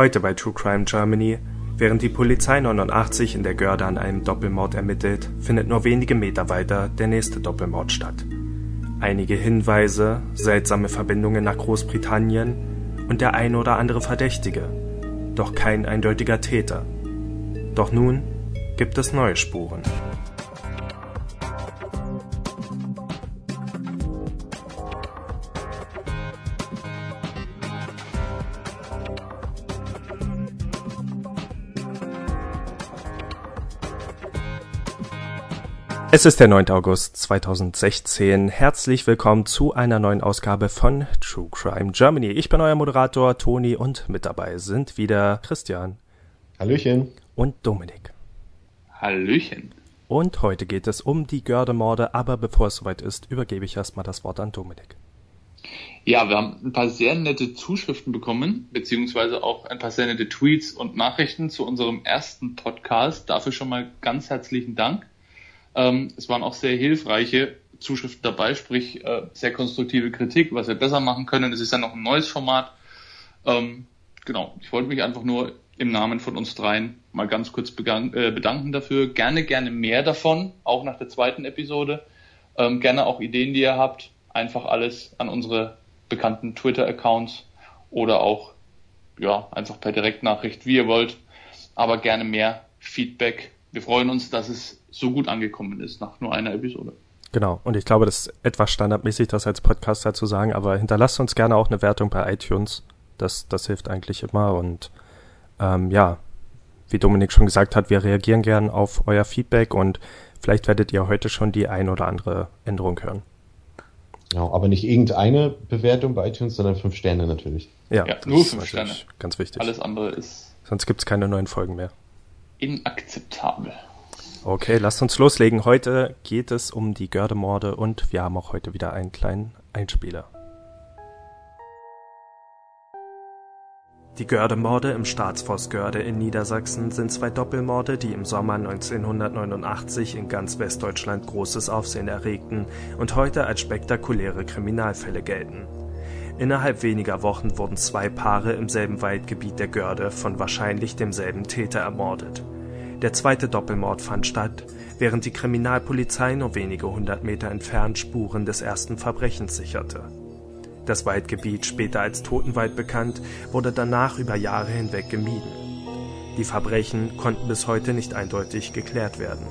Heute bei True Crime Germany. Während die Polizei 89 in der Görde an einem Doppelmord ermittelt, findet nur wenige Meter weiter der nächste Doppelmord statt. Einige Hinweise, seltsame Verbindungen nach Großbritannien und der ein oder andere Verdächtige. Doch kein eindeutiger Täter. Doch nun gibt es neue Spuren. Es ist der 9. August 2016. Herzlich willkommen zu einer neuen Ausgabe von True Crime Germany. Ich bin euer Moderator Toni und mit dabei sind wieder Christian. Hallöchen. Und Dominik. Hallöchen. Und heute geht es um die Gördemorde, aber bevor es soweit ist, übergebe ich erstmal das Wort an Dominik. Ja, wir haben ein paar sehr nette Zuschriften bekommen, beziehungsweise auch ein paar sehr nette Tweets und Nachrichten zu unserem ersten Podcast. Dafür schon mal ganz herzlichen Dank. Ähm, es waren auch sehr hilfreiche Zuschriften dabei, sprich äh, sehr konstruktive Kritik, was wir besser machen können. Es ist ja noch ein neues Format. Ähm, genau, ich wollte mich einfach nur im Namen von uns dreien mal ganz kurz äh, bedanken dafür. Gerne, gerne mehr davon, auch nach der zweiten Episode. Ähm, gerne auch Ideen, die ihr habt. Einfach alles an unsere bekannten Twitter-Accounts oder auch ja einfach per Direktnachricht, wie ihr wollt. Aber gerne mehr Feedback. Wir freuen uns, dass es so gut angekommen ist nach nur einer Episode. Genau, und ich glaube, das ist etwas standardmäßig, das als Podcaster zu sagen, aber hinterlasst uns gerne auch eine Wertung bei iTunes. Das, das hilft eigentlich immer und ähm, ja, wie Dominik schon gesagt hat, wir reagieren gern auf euer Feedback und vielleicht werdet ihr heute schon die ein oder andere Änderung hören. Ja, aber nicht irgendeine Bewertung bei iTunes, sondern fünf Sterne natürlich. Ja, ja nur fünf Sterne. Ganz wichtig. Alles andere ist. Sonst gibt's keine neuen Folgen mehr. Inakzeptabel. Okay, lasst uns loslegen. Heute geht es um die Gördemorde und wir haben auch heute wieder einen kleinen Einspieler. Die Gördemorde im Staatsforst Görde in Niedersachsen sind zwei Doppelmorde, die im Sommer 1989 in ganz Westdeutschland großes Aufsehen erregten und heute als spektakuläre Kriminalfälle gelten. Innerhalb weniger Wochen wurden zwei Paare im selben Waldgebiet der Görde von wahrscheinlich demselben Täter ermordet. Der zweite Doppelmord fand statt, während die Kriminalpolizei nur wenige hundert Meter entfernt Spuren des ersten Verbrechens sicherte. Das Waldgebiet, später als Totenwald bekannt, wurde danach über Jahre hinweg gemieden. Die Verbrechen konnten bis heute nicht eindeutig geklärt werden.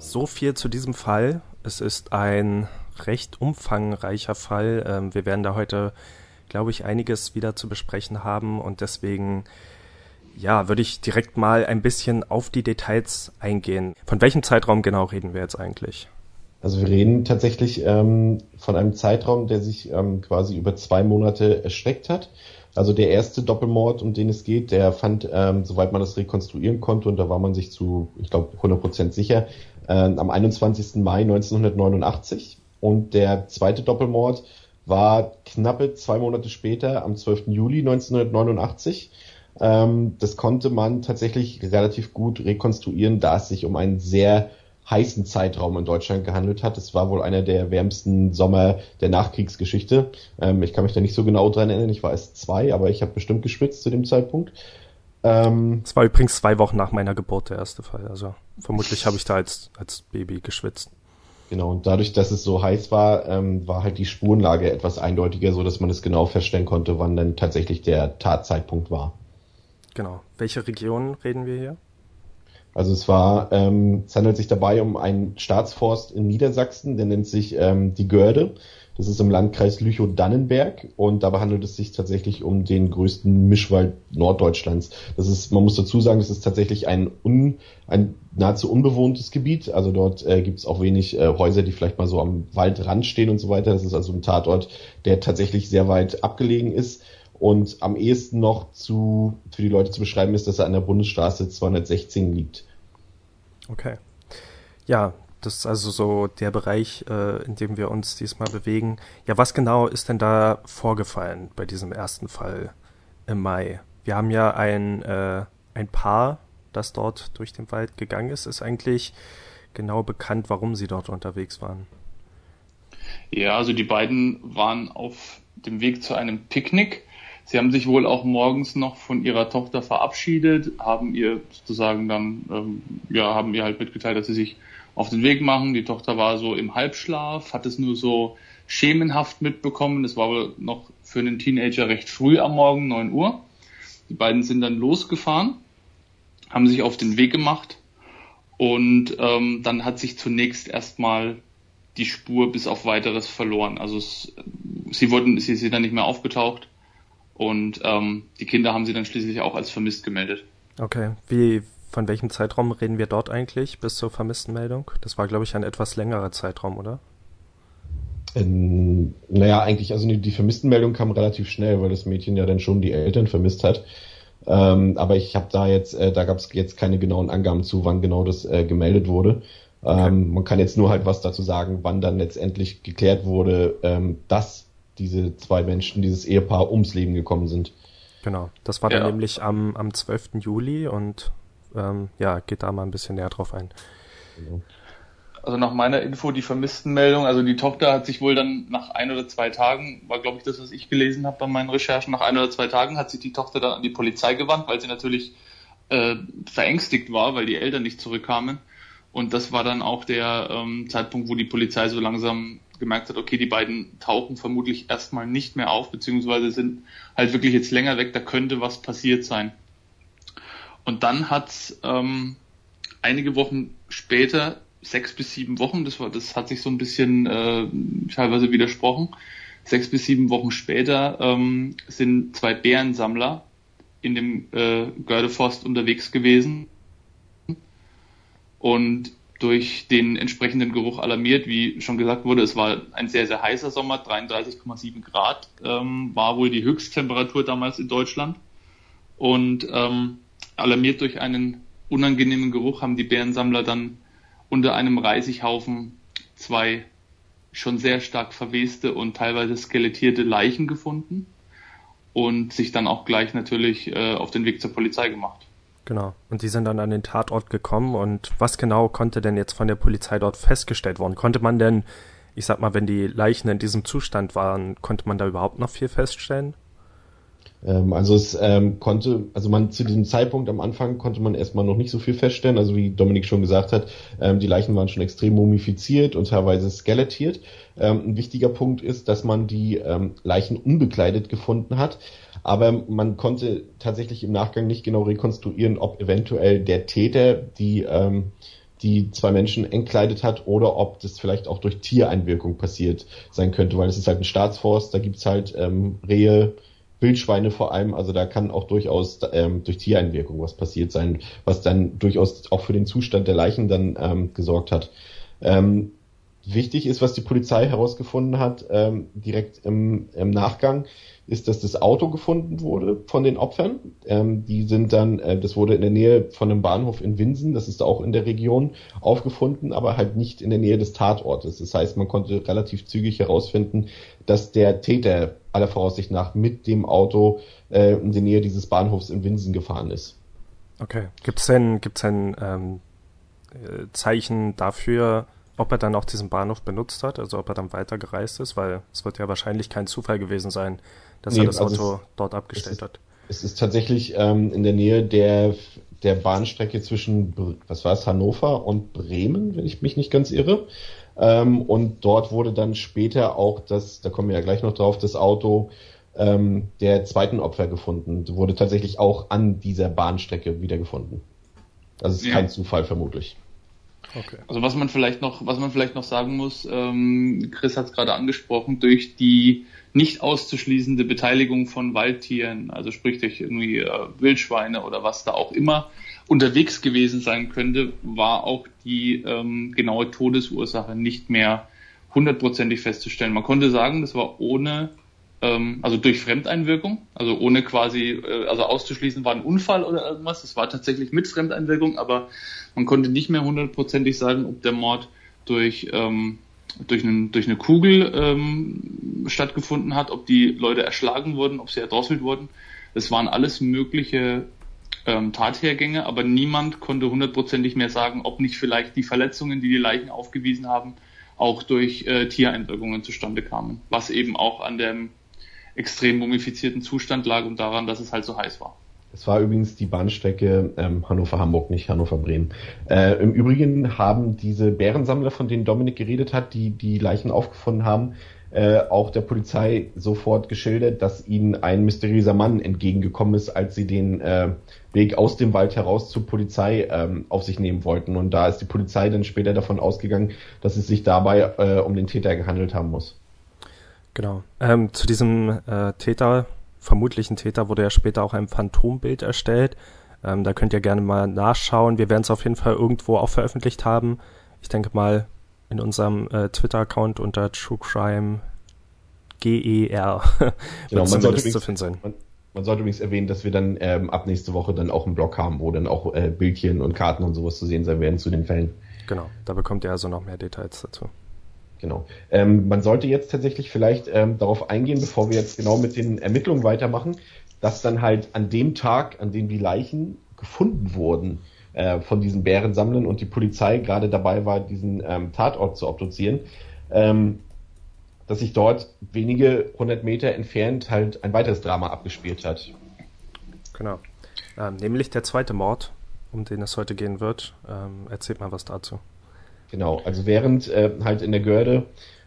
So viel zu diesem Fall. Es ist ein recht umfangreicher Fall. Ähm, wir werden da heute glaube ich, einiges wieder zu besprechen haben und deswegen ja, würde ich direkt mal ein bisschen auf die Details eingehen. Von welchem Zeitraum genau reden wir jetzt eigentlich? Also wir reden tatsächlich ähm, von einem Zeitraum, der sich ähm, quasi über zwei Monate erstreckt hat. Also der erste Doppelmord, um den es geht, der fand, ähm, soweit man das rekonstruieren konnte, und da war man sich zu, ich glaube, 100% sicher, äh, am 21. Mai 1989. Und der zweite Doppelmord war knappe zwei Monate später, am 12. Juli 1989. Ähm, das konnte man tatsächlich relativ gut rekonstruieren, da es sich um einen sehr heißen Zeitraum in Deutschland gehandelt hat. Es war wohl einer der wärmsten Sommer der Nachkriegsgeschichte. Ähm, ich kann mich da nicht so genau dran erinnern. Ich war erst zwei, aber ich habe bestimmt geschwitzt zu dem Zeitpunkt. Ähm, es war übrigens zwei Wochen nach meiner Geburt der erste Fall. Also vermutlich habe ich da als, als Baby geschwitzt. Genau, und dadurch, dass es so heiß war, ähm, war halt die Spurenlage etwas eindeutiger, so dass man es genau feststellen konnte, wann denn tatsächlich der Tatzeitpunkt war. Genau. Welche Region reden wir hier? Also es war, ähm, es handelt sich dabei um einen Staatsforst in Niedersachsen, der nennt sich ähm, die Görde. Das ist im Landkreis Lüchow-Dannenberg und dabei handelt es sich tatsächlich um den größten Mischwald Norddeutschlands. Das ist, man muss dazu sagen, das ist tatsächlich ein, un, ein nahezu unbewohntes Gebiet. Also dort äh, gibt es auch wenig äh, Häuser, die vielleicht mal so am Waldrand stehen und so weiter. Das ist also ein Tatort, der tatsächlich sehr weit abgelegen ist. Und am ehesten noch zu, für die Leute zu beschreiben ist, dass er an der Bundesstraße 216 liegt. Okay. Ja, das ist also so der Bereich, äh, in dem wir uns diesmal bewegen. Ja, was genau ist denn da vorgefallen bei diesem ersten Fall im Mai? Wir haben ja ein, äh, ein Paar, das dort durch den Wald gegangen ist. Ist eigentlich genau bekannt, warum sie dort unterwegs waren? Ja, also die beiden waren auf dem Weg zu einem Picknick. Sie haben sich wohl auch morgens noch von ihrer Tochter verabschiedet, haben ihr sozusagen dann, ähm, ja, haben ihr halt mitgeteilt, dass sie sich auf den Weg machen. Die Tochter war so im Halbschlaf, hat es nur so schemenhaft mitbekommen. Das war wohl noch für einen Teenager recht früh am Morgen, 9 Uhr. Die beiden sind dann losgefahren, haben sich auf den Weg gemacht und ähm, dann hat sich zunächst erstmal die Spur bis auf weiteres verloren. Also es, sie wurden, sie sind dann nicht mehr aufgetaucht und ähm, die Kinder haben sie dann schließlich auch als vermisst gemeldet. Okay, wie von welchem Zeitraum reden wir dort eigentlich bis zur vermissten Meldung? Das war, glaube ich, ein etwas längerer Zeitraum, oder? In, naja, eigentlich, also die Vermisstenmeldung kam relativ schnell, weil das Mädchen ja dann schon die Eltern vermisst hat. Ähm, aber ich habe da jetzt, äh, da gab es jetzt keine genauen Angaben zu, wann genau das äh, gemeldet wurde. Okay. Ähm, man kann jetzt nur halt was dazu sagen, wann dann letztendlich geklärt wurde, ähm, dass diese zwei Menschen, dieses Ehepaar ums Leben gekommen sind. Genau, das war dann nämlich am, am 12. Juli und ähm, ja, geht da mal ein bisschen näher drauf ein. Genau also nach meiner Info die Vermisstenmeldung, also die Tochter hat sich wohl dann nach ein oder zwei Tagen, war glaube ich das, was ich gelesen habe bei meinen Recherchen, nach ein oder zwei Tagen hat sich die Tochter dann an die Polizei gewandt, weil sie natürlich äh, verängstigt war, weil die Eltern nicht zurückkamen. Und das war dann auch der ähm, Zeitpunkt, wo die Polizei so langsam gemerkt hat, okay, die beiden tauchen vermutlich erstmal nicht mehr auf, beziehungsweise sind halt wirklich jetzt länger weg, da könnte was passiert sein. Und dann hat ähm, einige Wochen später sechs bis sieben Wochen, das war, das hat sich so ein bisschen äh, teilweise widersprochen. Sechs bis sieben Wochen später ähm, sind zwei Bärensammler in dem äh, Gördeforst unterwegs gewesen und durch den entsprechenden Geruch alarmiert, wie schon gesagt wurde, es war ein sehr, sehr heißer Sommer, 33,7 Grad ähm, war wohl die Höchsttemperatur damals in Deutschland. Und ähm, alarmiert durch einen unangenehmen Geruch haben die Bärensammler dann unter einem Reisighaufen zwei schon sehr stark verweste und teilweise skelettierte Leichen gefunden und sich dann auch gleich natürlich äh, auf den Weg zur Polizei gemacht. Genau. Und die sind dann an den Tatort gekommen und was genau konnte denn jetzt von der Polizei dort festgestellt worden? Konnte man denn, ich sag mal, wenn die Leichen in diesem Zustand waren, konnte man da überhaupt noch viel feststellen? Ähm, also es ähm, konnte, also man zu diesem Zeitpunkt am Anfang konnte man erstmal noch nicht so viel feststellen. Also wie Dominik schon gesagt hat, ähm, die Leichen waren schon extrem mumifiziert und teilweise skelettiert. Ähm, ein wichtiger Punkt ist, dass man die ähm, Leichen unbekleidet gefunden hat. Aber man konnte tatsächlich im Nachgang nicht genau rekonstruieren, ob eventuell der Täter die ähm, die zwei Menschen entkleidet hat oder ob das vielleicht auch durch Tiereinwirkung passiert sein könnte, weil es ist halt ein Staatsforst, da gibt's halt ähm, Rehe, Wildschweine vor allem, also da kann auch durchaus ähm, durch Tiereinwirkung was passiert sein, was dann durchaus auch für den Zustand der Leichen dann ähm, gesorgt hat. Ähm, wichtig ist, was die Polizei herausgefunden hat, ähm, direkt im, im Nachgang, ist, dass das Auto gefunden wurde von den Opfern. Ähm, die sind dann, äh, das wurde in der Nähe von einem Bahnhof in Winsen, das ist auch in der Region, aufgefunden, aber halt nicht in der Nähe des Tatortes. Das heißt, man konnte relativ zügig herausfinden, dass der Täter aller Voraussicht nach mit dem Auto äh, in die Nähe dieses Bahnhofs in Winsen gefahren ist. Okay. Gibt es denn, gibt's denn ähm, äh, Zeichen dafür, ob er dann auch diesen Bahnhof benutzt hat, also ob er dann weitergereist ist, weil es wird ja wahrscheinlich kein Zufall gewesen sein, dass nee, er das also Auto es, dort abgestellt es hat. Es ist tatsächlich ähm, in der Nähe der, der Bahnstrecke zwischen, was war es, Hannover und Bremen, wenn ich mich nicht ganz irre. Ähm, und dort wurde dann später auch das, da kommen wir ja gleich noch drauf, das Auto ähm, der zweiten Opfer gefunden. Wurde tatsächlich auch an dieser Bahnstrecke wiedergefunden. Das ist ja. kein Zufall vermutlich. Okay. Also was man vielleicht noch, was man vielleicht noch sagen muss, ähm, Chris hat es gerade angesprochen, durch die nicht auszuschließende Beteiligung von Waldtieren, also sprich durch irgendwie äh, Wildschweine oder was da auch immer unterwegs gewesen sein könnte, war auch die ähm, genaue Todesursache nicht mehr hundertprozentig festzustellen. Man konnte sagen, das war ohne, ähm, also durch Fremdeinwirkung, also ohne quasi, äh, also auszuschließen war ein Unfall oder irgendwas. Das war tatsächlich mit Fremdeinwirkung, aber man konnte nicht mehr hundertprozentig sagen, ob der Mord durch ähm, durch, einen, durch eine Kugel ähm, stattgefunden hat, ob die Leute erschlagen wurden, ob sie erdrosselt wurden. Es waren alles mögliche ähm, Tathergänge, aber niemand konnte hundertprozentig mehr sagen, ob nicht vielleicht die Verletzungen, die die Leichen aufgewiesen haben, auch durch äh, Tiereinwirkungen zustande kamen, was eben auch an dem extrem mumifizierten Zustand lag und daran, dass es halt so heiß war. Es war übrigens die Bahnstrecke ähm, Hannover-Hamburg, nicht Hannover-Bremen. Äh, Im Übrigen haben diese Bärensammler, von denen Dominik geredet hat, die die Leichen aufgefunden haben, äh, auch der Polizei sofort geschildert, dass ihnen ein mysteriöser Mann entgegengekommen ist, als sie den äh, Weg aus dem Wald heraus zur Polizei ähm, auf sich nehmen wollten. Und da ist die Polizei dann später davon ausgegangen, dass es sich dabei äh, um den Täter gehandelt haben muss. Genau. Ähm, zu diesem äh, Täter, vermutlichen Täter, wurde ja später auch ein Phantombild erstellt. Ähm, da könnt ihr gerne mal nachschauen. Wir werden es auf jeden Fall irgendwo auch veröffentlicht haben. Ich denke mal in unserem äh, Twitter-Account unter True Crime GER. genau, man sollte, übrigens, zu finden sein. Man, man, sollte übrigens erwähnen, dass wir dann ähm, ab nächste Woche dann auch einen Blog haben, wo dann auch äh, Bildchen und Karten und sowas zu sehen sein werden zu den Fällen. Genau, da bekommt ihr also noch mehr Details dazu. Genau. Ähm, man sollte jetzt tatsächlich vielleicht ähm, darauf eingehen, bevor wir jetzt genau mit den Ermittlungen weitermachen, dass dann halt an dem Tag, an dem die Leichen gefunden wurden äh, von diesen Bärensammlern und die Polizei gerade dabei war, diesen ähm, Tatort zu obduzieren, ähm, dass sich dort wenige hundert Meter entfernt halt ein weiteres Drama abgespielt hat. Genau. Ähm, nämlich der zweite Mord, um den es heute gehen wird. Ähm, erzählt mal was dazu. Genau, also während äh, halt in der Görde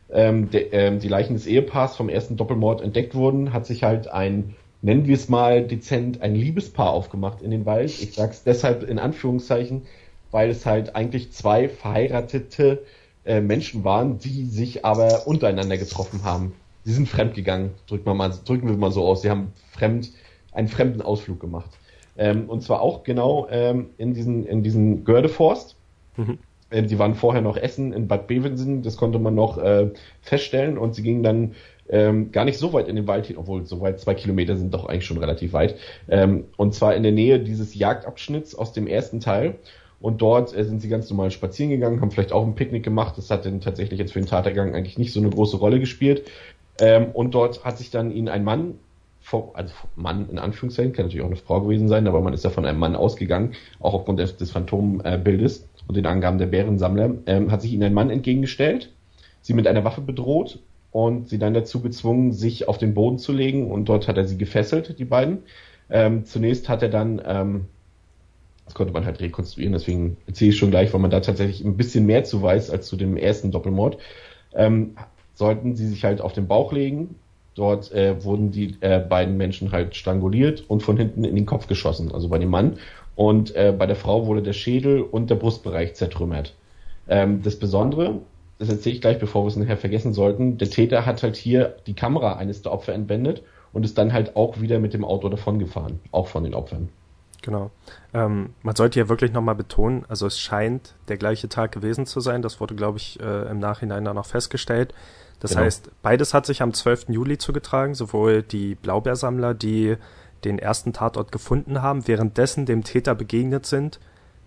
ähm, de, ähm, die Leichen des Ehepaars vom ersten Doppelmord entdeckt wurden, hat sich halt ein, nennen wir es mal dezent, ein Liebespaar aufgemacht in den Wald. Ich sag's deshalb in Anführungszeichen, weil es halt eigentlich zwei verheiratete äh, Menschen waren, die sich aber untereinander getroffen haben. Sie sind fremdgegangen, drücken wir mal, drücken wir mal so aus. Sie haben fremd, einen fremden Ausflug gemacht. Ähm, und zwar auch genau ähm, in diesen, in diesen Gördeforst. Mhm. Äh, die waren vorher noch essen in Bad Bevensen, das konnte man noch äh, feststellen und sie gingen dann ähm, gar nicht so weit in den Wald hin, obwohl so weit zwei Kilometer sind doch eigentlich schon relativ weit. Ähm, und zwar in der Nähe dieses Jagdabschnitts aus dem ersten Teil. Und dort äh, sind sie ganz normal spazieren gegangen, haben vielleicht auch ein Picknick gemacht. Das hat dann tatsächlich jetzt für den Tatergang eigentlich nicht so eine große Rolle gespielt. Ähm, und dort hat sich dann ihnen ein Mann, also Mann in Anführungszeichen, kann natürlich auch eine Frau gewesen sein, aber man ist ja von einem Mann ausgegangen, auch aufgrund des, des Phantombildes und den Angaben der Bärensammler, ähm, hat sich ihnen ein Mann entgegengestellt, sie mit einer Waffe bedroht und sie dann dazu gezwungen, sich auf den Boden zu legen und dort hat er sie gefesselt, die beiden. Ähm, zunächst hat er dann, ähm, das konnte man halt rekonstruieren, deswegen erzähle ich schon gleich, weil man da tatsächlich ein bisschen mehr zu weiß als zu dem ersten Doppelmord, ähm, sollten sie sich halt auf den Bauch legen. Dort äh, wurden die äh, beiden Menschen halt stranguliert und von hinten in den Kopf geschossen, also bei dem Mann. Und äh, bei der Frau wurde der Schädel und der Brustbereich zertrümmert. Ähm, das Besondere, das erzähle ich gleich, bevor wir es nachher vergessen sollten, der Täter hat halt hier die Kamera eines der Opfer entwendet und ist dann halt auch wieder mit dem Auto davongefahren, auch von den Opfern. Genau. Ähm, man sollte ja wirklich nochmal betonen, also es scheint der gleiche Tag gewesen zu sein. Das wurde, glaube ich, äh, im Nachhinein dann noch festgestellt. Das genau. heißt, beides hat sich am 12. Juli zugetragen, sowohl die Blaubeersammler, die den ersten Tatort gefunden haben, währenddessen dem Täter begegnet sind,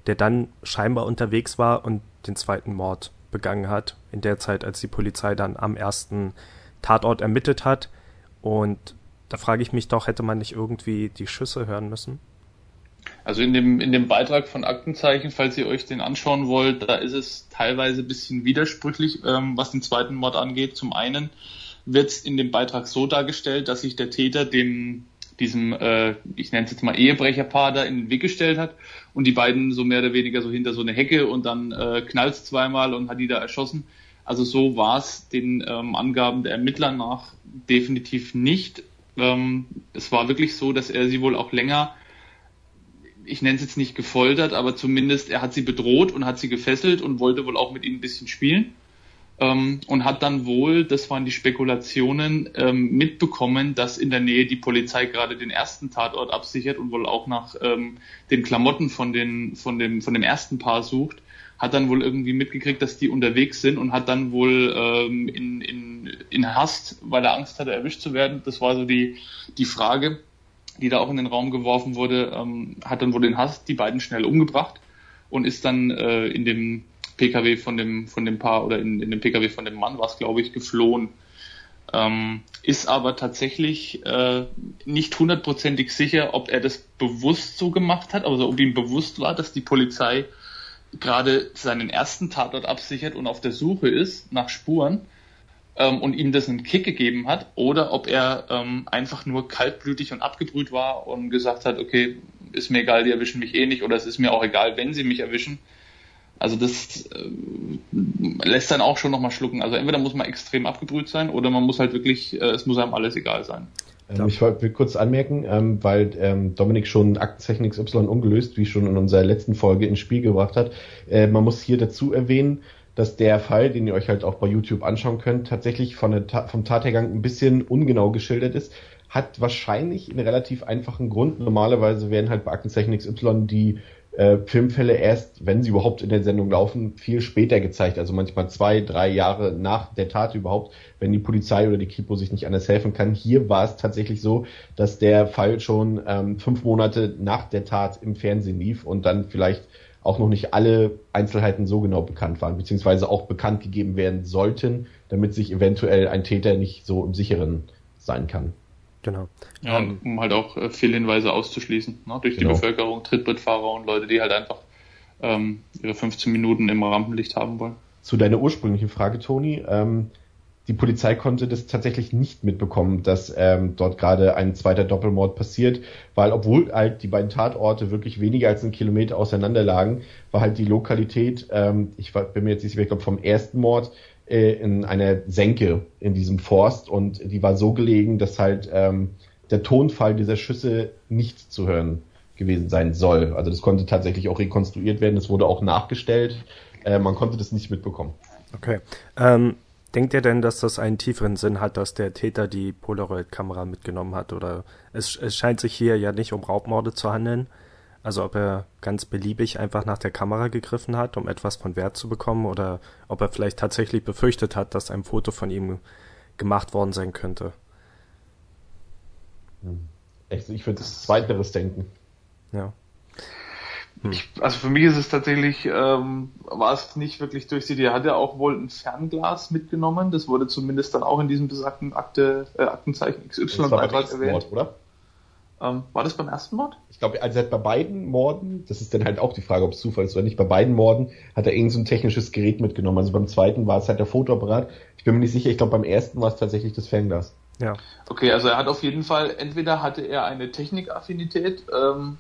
der dann scheinbar unterwegs war und den zweiten Mord begangen hat, in der Zeit, als die Polizei dann am ersten Tatort ermittelt hat. Und da frage ich mich doch, hätte man nicht irgendwie die Schüsse hören müssen? Also in dem, in dem Beitrag von Aktenzeichen, falls ihr euch den anschauen wollt, da ist es teilweise ein bisschen widersprüchlich, ähm, was den zweiten Mord angeht. Zum einen wird es in dem Beitrag so dargestellt, dass sich der Täter dem diesem, äh, ich nenne es jetzt mal Ehebrecherpaar da in den Weg gestellt hat und die beiden so mehr oder weniger so hinter so eine Hecke und dann äh, knallt zweimal und hat die da erschossen. Also so war es den ähm, Angaben der Ermittler nach definitiv nicht. Ähm, es war wirklich so, dass er sie wohl auch länger, ich nenne es jetzt nicht gefoltert, aber zumindest er hat sie bedroht und hat sie gefesselt und wollte wohl auch mit ihnen ein bisschen spielen ähm, und hat dann wohl, das waren die Spekulationen, ähm, mitbekommen, dass in der Nähe die Polizei gerade den ersten Tatort absichert und wohl auch nach ähm, den Klamotten von, den, von, dem, von dem ersten Paar sucht. Hat dann wohl irgendwie mitgekriegt, dass die unterwegs sind und hat dann wohl ähm, in, in, in Hast, weil er Angst hatte, erwischt zu werden. Das war so die, die Frage, die da auch in den Raum geworfen wurde, ähm, hat dann wohl in Hast die beiden schnell umgebracht und ist dann äh, in dem PKW von dem, von dem Paar oder in, in dem PKW von dem Mann war es, glaube ich, geflohen. Ähm, ist aber tatsächlich äh, nicht hundertprozentig sicher, ob er das bewusst so gemacht hat, also ob ihm bewusst war, dass die Polizei gerade seinen ersten Tatort absichert und auf der Suche ist nach Spuren ähm, und ihm das einen Kick gegeben hat oder ob er ähm, einfach nur kaltblütig und abgebrüht war und gesagt hat, okay, ist mir egal, die erwischen mich eh nicht oder es ist mir auch egal, wenn sie mich erwischen. Also das äh, lässt dann auch schon nochmal schlucken. Also entweder muss man extrem abgebrüht sein oder man muss halt wirklich, äh, es muss einem alles egal sein. Ähm, ich wollte kurz anmerken, ähm, weil ähm, Dominik schon Aktenzeichen XY ungelöst, wie schon in unserer letzten Folge ins Spiel gebracht hat. Äh, man muss hier dazu erwähnen, dass der Fall, den ihr euch halt auch bei YouTube anschauen könnt, tatsächlich von der Ta vom Tathergang ein bisschen ungenau geschildert ist. Hat wahrscheinlich einen relativ einfachen Grund. Normalerweise werden halt bei Aktenzeichen XY die äh, Filmfälle erst, wenn sie überhaupt in der Sendung laufen, viel später gezeigt. Also manchmal zwei, drei Jahre nach der Tat überhaupt, wenn die Polizei oder die Kripo sich nicht anders helfen kann. Hier war es tatsächlich so, dass der Fall schon ähm, fünf Monate nach der Tat im Fernsehen lief und dann vielleicht auch noch nicht alle Einzelheiten so genau bekannt waren, beziehungsweise auch bekannt gegeben werden sollten, damit sich eventuell ein Täter nicht so im Sicheren sein kann. Genau. Ja, ähm, um halt auch äh, Fehlhinweise auszuschließen, ne, durch genau. die Bevölkerung, Trittbrettfahrer und Leute, die halt einfach ähm, ihre 15 Minuten im Rampenlicht haben wollen. Zu deiner ursprünglichen Frage, Toni. Ähm, die Polizei konnte das tatsächlich nicht mitbekommen, dass ähm, dort gerade ein zweiter Doppelmord passiert, weil obwohl halt die beiden Tatorte wirklich weniger als einen Kilometer auseinander lagen, war halt die Lokalität, ähm, ich bin mir jetzt nicht sicher, ich glaube vom ersten Mord äh, in einer Senke in diesem Forst und die war so gelegen, dass halt ähm, der Tonfall dieser Schüsse nicht zu hören gewesen sein soll. Also das konnte tatsächlich auch rekonstruiert werden, es wurde auch nachgestellt, äh, man konnte das nicht mitbekommen. Okay. Ähm, denkt ihr denn, dass das einen tieferen Sinn hat, dass der Täter die Polaroid-Kamera mitgenommen hat? Oder es, es scheint sich hier ja nicht um Raubmorde zu handeln, also ob er ganz beliebig einfach nach der Kamera gegriffen hat, um etwas von Wert zu bekommen, oder ob er vielleicht tatsächlich befürchtet hat, dass ein Foto von ihm gemacht worden sein könnte. Hm. Ich würde das Zweiteres denken. Ja. Hm. Ich, also für mich ist es tatsächlich, ähm, war es nicht wirklich durch sie. Er hat ja auch wohl ein Fernglas mitgenommen. Das wurde zumindest dann auch in diesem besagten Akte, äh, Aktenzeichen XY-Beitrag erwähnt. Oder? Ähm, war das beim ersten Mord? Ich glaube, also bei beiden Morden, das ist dann halt auch die Frage, ob es Zufall ist oder nicht, bei beiden Morden hat er irgend so ein technisches Gerät mitgenommen. Also beim zweiten war es halt der Fotoapparat. Ich bin mir nicht sicher, ich glaube beim ersten war es tatsächlich das Fernglas. Ja. Okay, also er hat auf jeden Fall, entweder hatte er eine Technikaffinität ähm,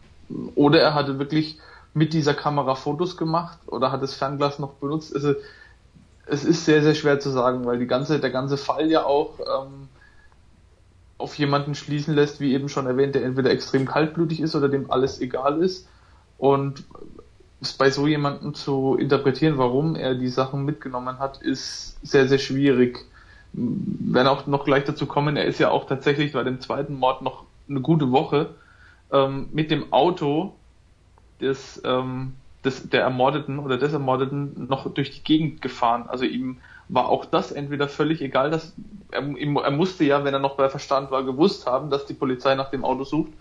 oder er hatte wirklich mit dieser Kamera Fotos gemacht oder hat das Fernglas noch benutzt. Also es ist sehr, sehr schwer zu sagen, weil die ganze, der ganze Fall ja auch ähm, auf jemanden schließen lässt, wie eben schon erwähnt, der entweder extrem kaltblütig ist oder dem alles egal ist. Und es bei so jemandem zu interpretieren, warum er die Sachen mitgenommen hat, ist sehr, sehr schwierig. Wenn auch noch gleich dazu kommen, er ist ja auch tatsächlich bei dem zweiten Mord noch eine gute Woche ähm, mit dem Auto des, ähm, des, der Ermordeten oder des Ermordeten noch durch die Gegend gefahren. Also ihm war auch das entweder völlig egal, dass er, er musste ja, wenn er noch bei Verstand war, gewusst haben, dass die Polizei nach dem Auto sucht.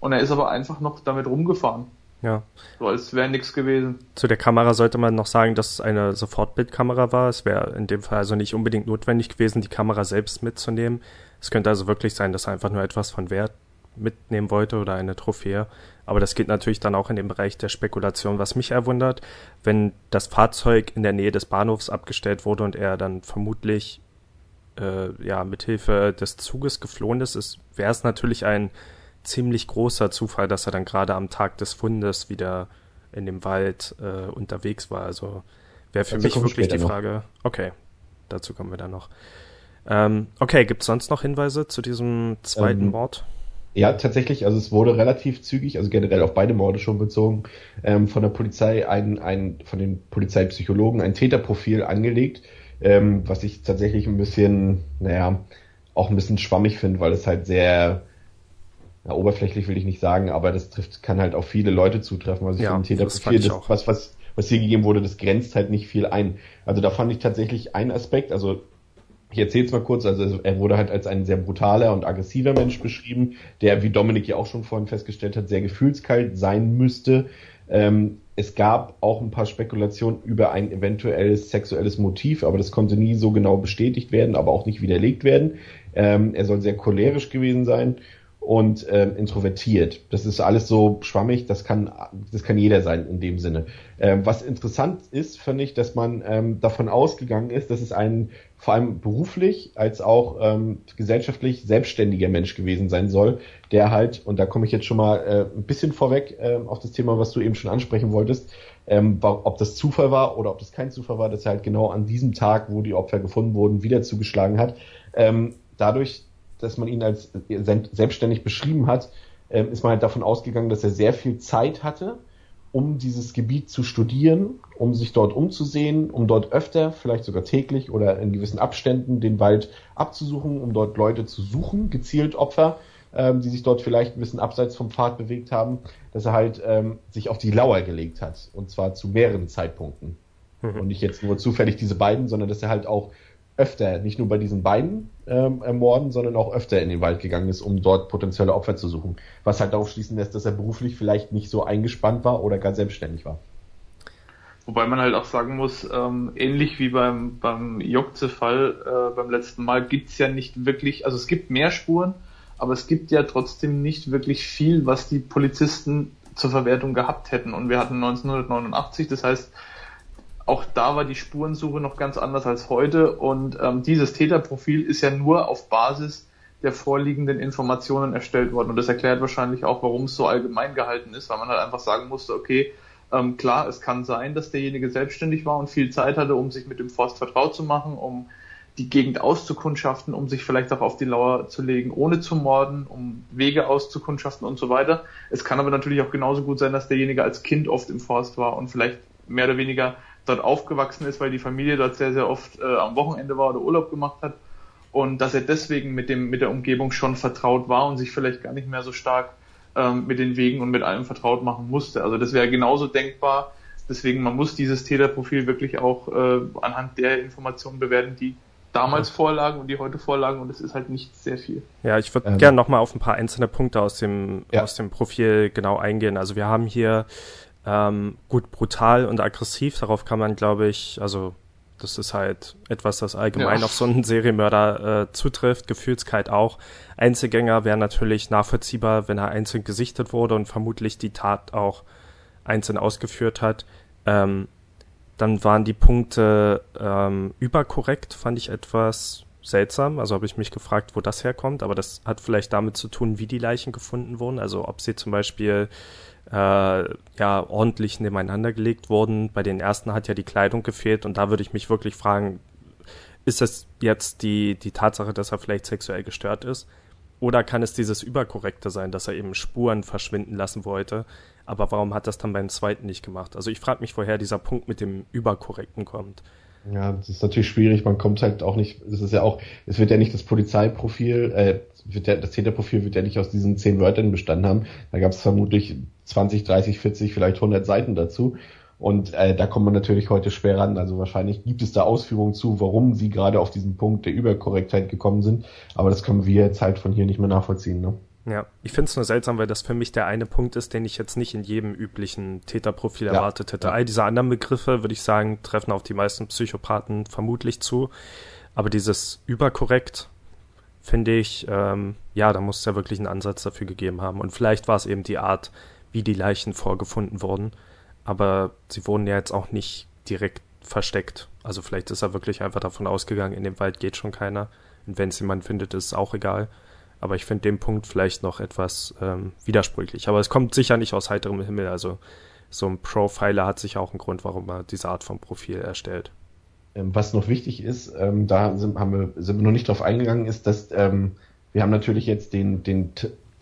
Und er ist aber einfach noch damit rumgefahren. Ja. So als wäre nichts gewesen. Zu der Kamera sollte man noch sagen, dass es eine Sofortbildkamera war. Es wäre in dem Fall also nicht unbedingt notwendig gewesen, die Kamera selbst mitzunehmen. Es könnte also wirklich sein, dass er einfach nur etwas von Wert mitnehmen wollte oder eine Trophäe. Aber das geht natürlich dann auch in den Bereich der Spekulation. Was mich erwundert, wenn das Fahrzeug in der Nähe des Bahnhofs abgestellt wurde und er dann vermutlich äh, ja mithilfe des Zuges geflohen ist, ist wäre es natürlich ein ziemlich großer Zufall, dass er dann gerade am Tag des Fundes wieder in dem Wald äh, unterwegs war. Also wäre für dazu mich wirklich die Frage. Noch. Okay, dazu kommen wir dann noch. Ähm, okay, gibt es sonst noch Hinweise zu diesem zweiten ähm, Mord? Ja, tatsächlich, also es wurde relativ zügig, also generell auf beide Morde schon bezogen, ähm, von der Polizei ein, ein, von den Polizeipsychologen ein Täterprofil angelegt, ähm, was ich tatsächlich ein bisschen, naja, auch ein bisschen schwammig finde, weil es halt sehr, ja, oberflächlich will ich nicht sagen, aber das trifft, kann halt auf viele Leute zutreffen. Also ich ja, finde Täterprofil, das, das was, was, was hier gegeben wurde, das grenzt halt nicht viel ein. Also da fand ich tatsächlich einen Aspekt, also ich erzähle es mal kurz, also er wurde halt als ein sehr brutaler und aggressiver Mensch beschrieben, der, wie Dominik ja auch schon vorhin festgestellt hat, sehr gefühlskalt sein müsste. Ähm, es gab auch ein paar Spekulationen über ein eventuelles sexuelles Motiv, aber das konnte nie so genau bestätigt werden, aber auch nicht widerlegt werden. Ähm, er soll sehr cholerisch gewesen sein und ähm, introvertiert. Das ist alles so schwammig, das kann, das kann jeder sein in dem Sinne. Ähm, was interessant ist, finde ich, dass man ähm, davon ausgegangen ist, dass es ein vor allem beruflich als auch ähm, gesellschaftlich selbstständiger Mensch gewesen sein soll, der halt, und da komme ich jetzt schon mal äh, ein bisschen vorweg äh, auf das Thema, was du eben schon ansprechen wolltest, ähm, ob das Zufall war oder ob das kein Zufall war, dass er halt genau an diesem Tag, wo die Opfer gefunden wurden, wieder zugeschlagen hat. Ähm, dadurch, dass man ihn als selbstständig beschrieben hat, ähm, ist man halt davon ausgegangen, dass er sehr viel Zeit hatte, um dieses Gebiet zu studieren, um sich dort umzusehen, um dort öfter, vielleicht sogar täglich oder in gewissen Abständen den Wald abzusuchen, um dort Leute zu suchen, gezielt Opfer, ähm, die sich dort vielleicht ein bisschen abseits vom Pfad bewegt haben, dass er halt ähm, sich auf die Lauer gelegt hat. Und zwar zu mehreren Zeitpunkten. Mhm. Und nicht jetzt nur zufällig diese beiden, sondern dass er halt auch öfter, nicht nur bei diesen beiden ähm, ermorden, sondern auch öfter in den Wald gegangen ist, um dort potenzielle Opfer zu suchen. Was halt darauf schließen lässt, dass er beruflich vielleicht nicht so eingespannt war oder gar selbstständig war. Wobei man halt auch sagen muss, ähm, ähnlich wie beim, beim Jokze-Fall äh, beim letzten Mal gibt's ja nicht wirklich, also es gibt mehr Spuren, aber es gibt ja trotzdem nicht wirklich viel, was die Polizisten zur Verwertung gehabt hätten. Und wir hatten 1989, das heißt, auch da war die Spurensuche noch ganz anders als heute und ähm, dieses Täterprofil ist ja nur auf Basis der vorliegenden Informationen erstellt worden und das erklärt wahrscheinlich auch, warum es so allgemein gehalten ist, weil man halt einfach sagen musste, okay, ähm, klar, es kann sein, dass derjenige selbstständig war und viel Zeit hatte, um sich mit dem Forst vertraut zu machen, um die Gegend auszukundschaften, um sich vielleicht auch auf die Lauer zu legen, ohne zu morden, um Wege auszukundschaften und so weiter. Es kann aber natürlich auch genauso gut sein, dass derjenige als Kind oft im Forst war und vielleicht mehr oder weniger dort aufgewachsen ist, weil die Familie dort sehr, sehr oft äh, am Wochenende war oder Urlaub gemacht hat und dass er deswegen mit dem mit der Umgebung schon vertraut war und sich vielleicht gar nicht mehr so stark ähm, mit den Wegen und mit allem vertraut machen musste. Also das wäre genauso denkbar. Deswegen man muss dieses Täterprofil wirklich auch äh, anhand der Informationen bewerten, die damals vorlagen und die heute vorlagen und es ist halt nicht sehr viel. Ja, ich würde ähm. gerne nochmal auf ein paar einzelne Punkte aus dem ja. aus dem Profil genau eingehen. Also wir haben hier ähm, gut, brutal und aggressiv, darauf kann man, glaube ich, also das ist halt etwas, das allgemein ja. auf so einen Serienmörder äh, zutrifft, Gefühlskeit auch. Einzelgänger wäre natürlich nachvollziehbar, wenn er einzeln gesichtet wurde und vermutlich die Tat auch einzeln ausgeführt hat. Ähm, dann waren die Punkte ähm, überkorrekt, fand ich etwas seltsam. Also habe ich mich gefragt, wo das herkommt, aber das hat vielleicht damit zu tun, wie die Leichen gefunden wurden. Also ob sie zum Beispiel äh, ja ordentlich nebeneinander gelegt wurden. Bei den ersten hat ja die Kleidung gefehlt und da würde ich mich wirklich fragen, ist es jetzt die, die Tatsache, dass er vielleicht sexuell gestört ist? Oder kann es dieses Überkorrekte sein, dass er eben Spuren verschwinden lassen wollte? Aber warum hat das dann beim zweiten nicht gemacht? Also ich frage mich, woher dieser Punkt mit dem Überkorrekten kommt. Ja, das ist natürlich schwierig. Man kommt halt auch nicht, es ist ja auch, es wird ja nicht das Polizeiprofil, äh, wird ja, das Täterprofil wird ja nicht aus diesen zehn Wörtern bestanden haben. Da gab es vermutlich 20, 30, 40, vielleicht 100 Seiten dazu. Und äh, da kommt man natürlich heute schwer ran. Also wahrscheinlich gibt es da Ausführungen zu, warum sie gerade auf diesen Punkt der Überkorrektheit gekommen sind. Aber das können wir jetzt halt von hier nicht mehr nachvollziehen. Ne? Ja, ich finde es nur seltsam, weil das für mich der eine Punkt ist, den ich jetzt nicht in jedem üblichen Täterprofil ja. erwartet hätte. All diese anderen Begriffe, würde ich sagen, treffen auf die meisten Psychopathen vermutlich zu. Aber dieses überkorrekt, finde ich, ähm, ja, da muss es ja wirklich einen Ansatz dafür gegeben haben. Und vielleicht war es eben die Art, wie die Leichen vorgefunden wurden. Aber sie wurden ja jetzt auch nicht direkt versteckt. Also vielleicht ist er wirklich einfach davon ausgegangen, in dem Wald geht schon keiner. Und wenn es jemand findet, ist es auch egal. Aber ich finde den Punkt vielleicht noch etwas ähm, widersprüchlich. Aber es kommt sicher nicht aus heiterem Himmel. Also so ein Profiler hat sicher auch einen Grund, warum er diese Art von Profil erstellt. Ähm, was noch wichtig ist, ähm, da sind, haben wir, sind wir noch nicht drauf eingegangen, ist, dass ähm, wir haben natürlich jetzt den, den,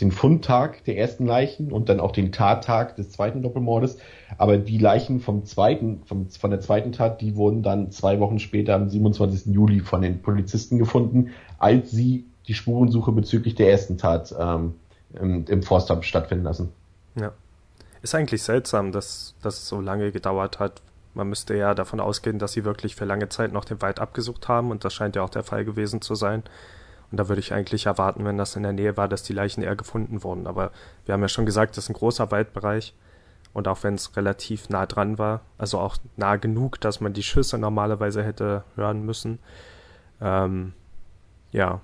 den Fundtag der ersten Leichen und dann auch den Tattag des zweiten Doppelmordes. Aber die Leichen vom zweiten, vom, von der zweiten Tat, die wurden dann zwei Wochen später am 27. Juli von den Polizisten gefunden, als sie die Spurensuche bezüglich der ersten Tat ähm, im, im Forst haben stattfinden lassen. Ja. Ist eigentlich seltsam, dass das so lange gedauert hat. Man müsste ja davon ausgehen, dass sie wirklich für lange Zeit noch den Wald abgesucht haben und das scheint ja auch der Fall gewesen zu sein. Und da würde ich eigentlich erwarten, wenn das in der Nähe war, dass die Leichen eher gefunden wurden. Aber wir haben ja schon gesagt, das ist ein großer Waldbereich. Und auch wenn es relativ nah dran war, also auch nah genug, dass man die Schüsse normalerweise hätte hören müssen, ähm, ja,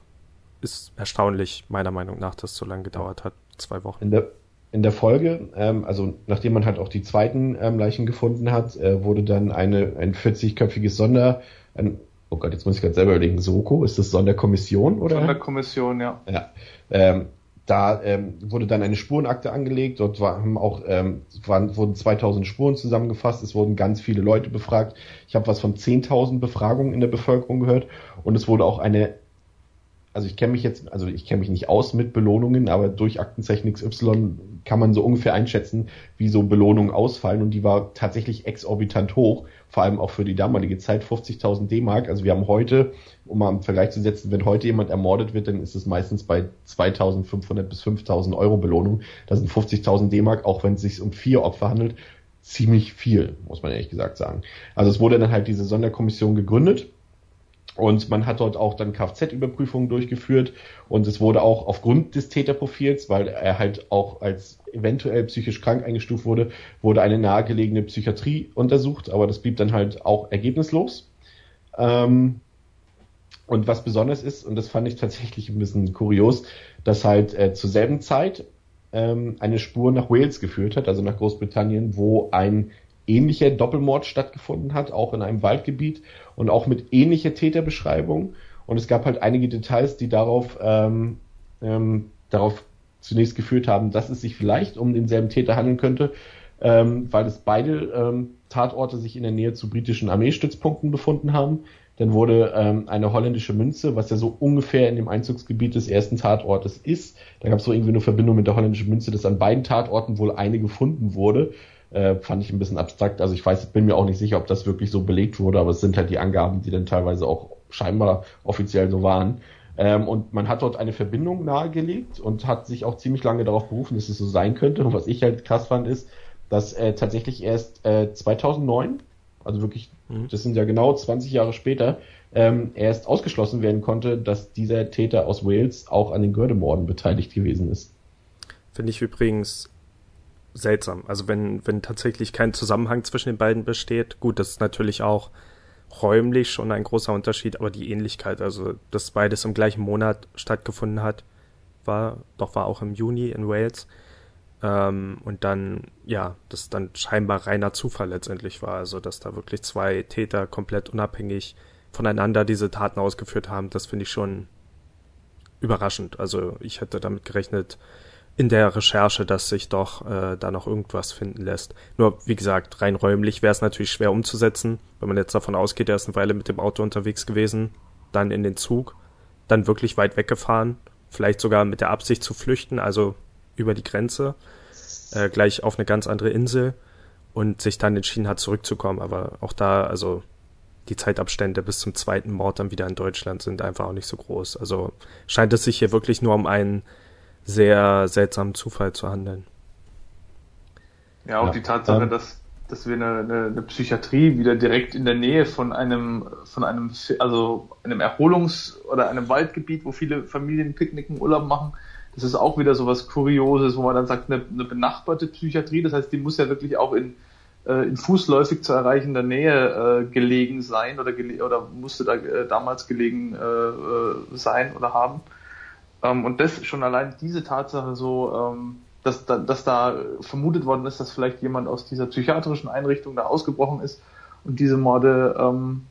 ist erstaunlich, meiner Meinung nach, dass es so lange gedauert hat. Zwei Wochen. In der, in der Folge, ähm, also nachdem man halt auch die zweiten ähm, Leichen gefunden hat, äh, wurde dann eine, ein 40-köpfiges Sonder, ein, oh Gott, jetzt muss ich gerade selber überlegen, Soko, ist das Sonderkommission oder? Sonderkommission, ja. Ja. Ähm, da ähm, wurde dann eine Spurenakte angelegt. Dort war, haben auch ähm, waren, wurden 2000 Spuren zusammengefasst. Es wurden ganz viele Leute befragt. Ich habe was von 10.000 Befragungen in der Bevölkerung gehört und es wurde auch eine also ich kenne mich jetzt, also ich kenne mich nicht aus mit Belohnungen, aber durch Aktenzeichen XY kann man so ungefähr einschätzen, wie so Belohnungen ausfallen und die war tatsächlich exorbitant hoch, vor allem auch für die damalige Zeit 50.000 D-Mark. Also wir haben heute, um mal im Vergleich zu setzen, wenn heute jemand ermordet wird, dann ist es meistens bei 2.500 bis 5.000 Euro Belohnung. Das sind 50.000 D-Mark, auch wenn es sich um vier Opfer handelt, ziemlich viel, muss man ehrlich gesagt sagen. Also es wurde dann halt diese Sonderkommission gegründet und man hat dort auch dann Kfz-Überprüfungen durchgeführt und es wurde auch aufgrund des Täterprofils, weil er halt auch als eventuell psychisch krank eingestuft wurde, wurde eine nahegelegene Psychiatrie untersucht, aber das blieb dann halt auch ergebnislos. Ähm, und was besonders ist, und das fand ich tatsächlich ein bisschen kurios, dass halt äh, zur selben Zeit ähm, eine Spur nach Wales geführt hat, also nach Großbritannien, wo ein ähnlicher Doppelmord stattgefunden hat, auch in einem Waldgebiet und auch mit ähnlicher Täterbeschreibung. Und es gab halt einige Details, die darauf, ähm, ähm, darauf zunächst geführt haben, dass es sich vielleicht um denselben Täter handeln könnte, ähm, weil es beide ähm, Tatorte sich in der Nähe zu britischen Armeestützpunkten befunden haben. Dann wurde ähm, eine holländische Münze, was ja so ungefähr in dem Einzugsgebiet des ersten Tatortes ist. Da gab es so irgendwie eine Verbindung mit der holländischen Münze, dass an beiden Tatorten wohl eine gefunden wurde äh, fand ich ein bisschen abstrakt. Also ich weiß, bin mir auch nicht sicher, ob das wirklich so belegt wurde, aber es sind halt die Angaben, die dann teilweise auch scheinbar offiziell so waren. Ähm, und man hat dort eine Verbindung nahegelegt und hat sich auch ziemlich lange darauf berufen, dass es so sein könnte. Und was ich halt krass fand, ist, dass äh, tatsächlich erst äh, 2009, also wirklich, mhm. das sind ja genau 20 Jahre später, ähm, erst ausgeschlossen werden konnte, dass dieser Täter aus Wales auch an den Gördemorden beteiligt gewesen ist. Finde ich übrigens seltsam. Also wenn, wenn tatsächlich kein Zusammenhang zwischen den beiden besteht, gut, das ist natürlich auch räumlich schon ein großer Unterschied, aber die Ähnlichkeit, also dass beides im gleichen Monat stattgefunden hat, war, doch war auch im Juni in Wales. Ähm, und dann, ja, das dann scheinbar reiner Zufall letztendlich war, also dass da wirklich zwei Täter komplett unabhängig voneinander diese Taten ausgeführt haben, das finde ich schon überraschend. Also ich hätte damit gerechnet, in der Recherche, dass sich doch äh, da noch irgendwas finden lässt. Nur, wie gesagt, rein räumlich wäre es natürlich schwer umzusetzen, wenn man jetzt davon ausgeht, er ist eine Weile mit dem Auto unterwegs gewesen, dann in den Zug, dann wirklich weit weggefahren, vielleicht sogar mit der Absicht zu flüchten, also über die Grenze, äh, gleich auf eine ganz andere Insel und sich dann entschieden hat, zurückzukommen. Aber auch da, also die Zeitabstände bis zum zweiten Mord dann wieder in Deutschland sind einfach auch nicht so groß. Also scheint es sich hier wirklich nur um einen sehr seltsamen Zufall zu handeln. Ja, auch ja. die Tatsache, ähm, dass, dass wir eine, eine, eine, Psychiatrie wieder direkt in der Nähe von einem, von einem, also einem Erholungs- oder einem Waldgebiet, wo viele Familien picknicken, Urlaub machen, das ist auch wieder so was Kurioses, wo man dann sagt, eine, eine benachbarte Psychiatrie, das heißt, die muss ja wirklich auch in, äh, in fußläufig zu erreichender Nähe äh, gelegen sein oder, gele oder musste da äh, damals gelegen äh, äh sein oder haben. Ähm, und das schon allein diese Tatsache so, ähm, dass, da, dass da vermutet worden ist, dass vielleicht jemand aus dieser psychiatrischen Einrichtung da ausgebrochen ist und diese Morde, ähm,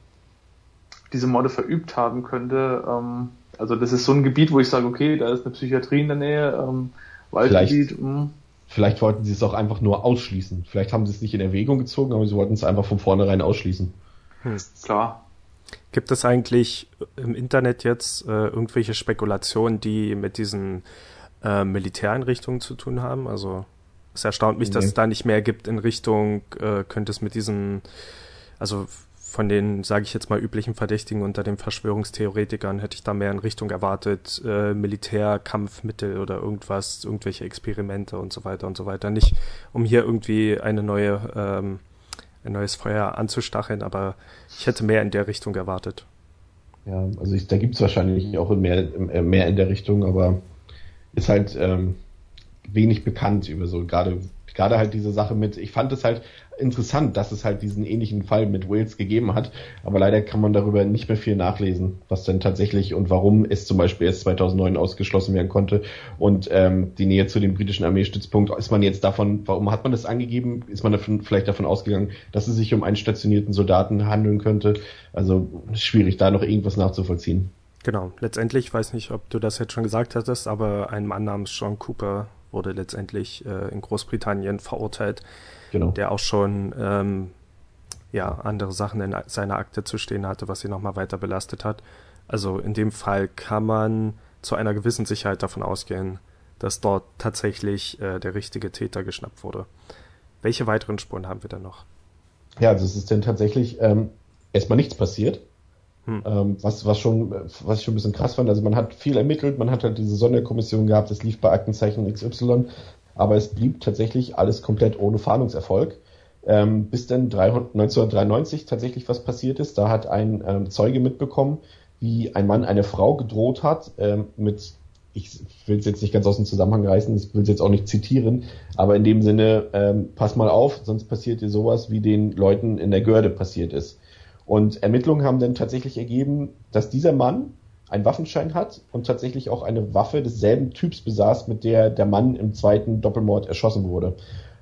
diese Morde verübt haben könnte. Ähm, also das ist so ein Gebiet, wo ich sage, okay, da ist eine Psychiatrie in der Nähe, ähm, Waldgebiet. Vielleicht, hm. vielleicht wollten sie es auch einfach nur ausschließen. Vielleicht haben sie es nicht in Erwägung gezogen, aber sie wollten es einfach von vornherein ausschließen. Hm, klar. Gibt es eigentlich im Internet jetzt äh, irgendwelche Spekulationen, die mit diesen äh, Militäreinrichtungen zu tun haben? Also es erstaunt mich, nee. dass es da nicht mehr gibt in Richtung, äh, könnte es mit diesen, also von den, sage ich jetzt mal, üblichen Verdächtigen unter den Verschwörungstheoretikern hätte ich da mehr in Richtung erwartet, äh, Militärkampfmittel oder irgendwas, irgendwelche Experimente und so weiter und so weiter. Nicht, um hier irgendwie eine neue ähm, ein neues Feuer anzustacheln, aber ich hätte mehr in der Richtung erwartet. Ja, also ich, da gibt es wahrscheinlich auch mehr, mehr in der Richtung, aber ist halt ähm, wenig bekannt über so, gerade gerade halt diese Sache mit, ich fand es halt interessant, dass es halt diesen ähnlichen Fall mit Wales gegeben hat, aber leider kann man darüber nicht mehr viel nachlesen, was denn tatsächlich und warum es zum Beispiel erst 2009 ausgeschlossen werden konnte und ähm, die Nähe zu dem britischen Armeestützpunkt, ist man jetzt davon, warum hat man das angegeben? Ist man davon, vielleicht davon ausgegangen, dass es sich um einen stationierten Soldaten handeln könnte? Also schwierig, da noch irgendwas nachzuvollziehen. Genau, letztendlich, weiß nicht, ob du das jetzt schon gesagt hattest, aber ein Mann namens John Cooper wurde letztendlich äh, in Großbritannien verurteilt, genau. der auch schon ähm, ja, andere Sachen in seiner Akte zu stehen hatte, was ihn nochmal weiter belastet hat. Also in dem Fall kann man zu einer gewissen Sicherheit davon ausgehen, dass dort tatsächlich äh, der richtige Täter geschnappt wurde. Welche weiteren Spuren haben wir denn noch? Ja, also es ist denn tatsächlich ähm, erstmal nichts passiert. Hm. Ähm, was, was, schon, was ich schon ein bisschen krass fand. Also man hat viel ermittelt, man hat halt diese Sonderkommission gehabt, es lief bei Aktenzeichen XY, aber es blieb tatsächlich alles komplett ohne Fahndungserfolg. Ähm, bis dann 300, 1993 tatsächlich was passiert ist. Da hat ein ähm, Zeuge mitbekommen, wie ein Mann eine Frau gedroht hat ähm, mit ich will es jetzt nicht ganz aus dem Zusammenhang reißen, ich will es jetzt auch nicht zitieren, aber in dem Sinne, ähm, pass mal auf, sonst passiert dir sowas, wie den Leuten in der Görde passiert ist. Und Ermittlungen haben dann tatsächlich ergeben, dass dieser Mann einen Waffenschein hat und tatsächlich auch eine Waffe desselben Typs besaß, mit der der Mann im zweiten Doppelmord erschossen wurde.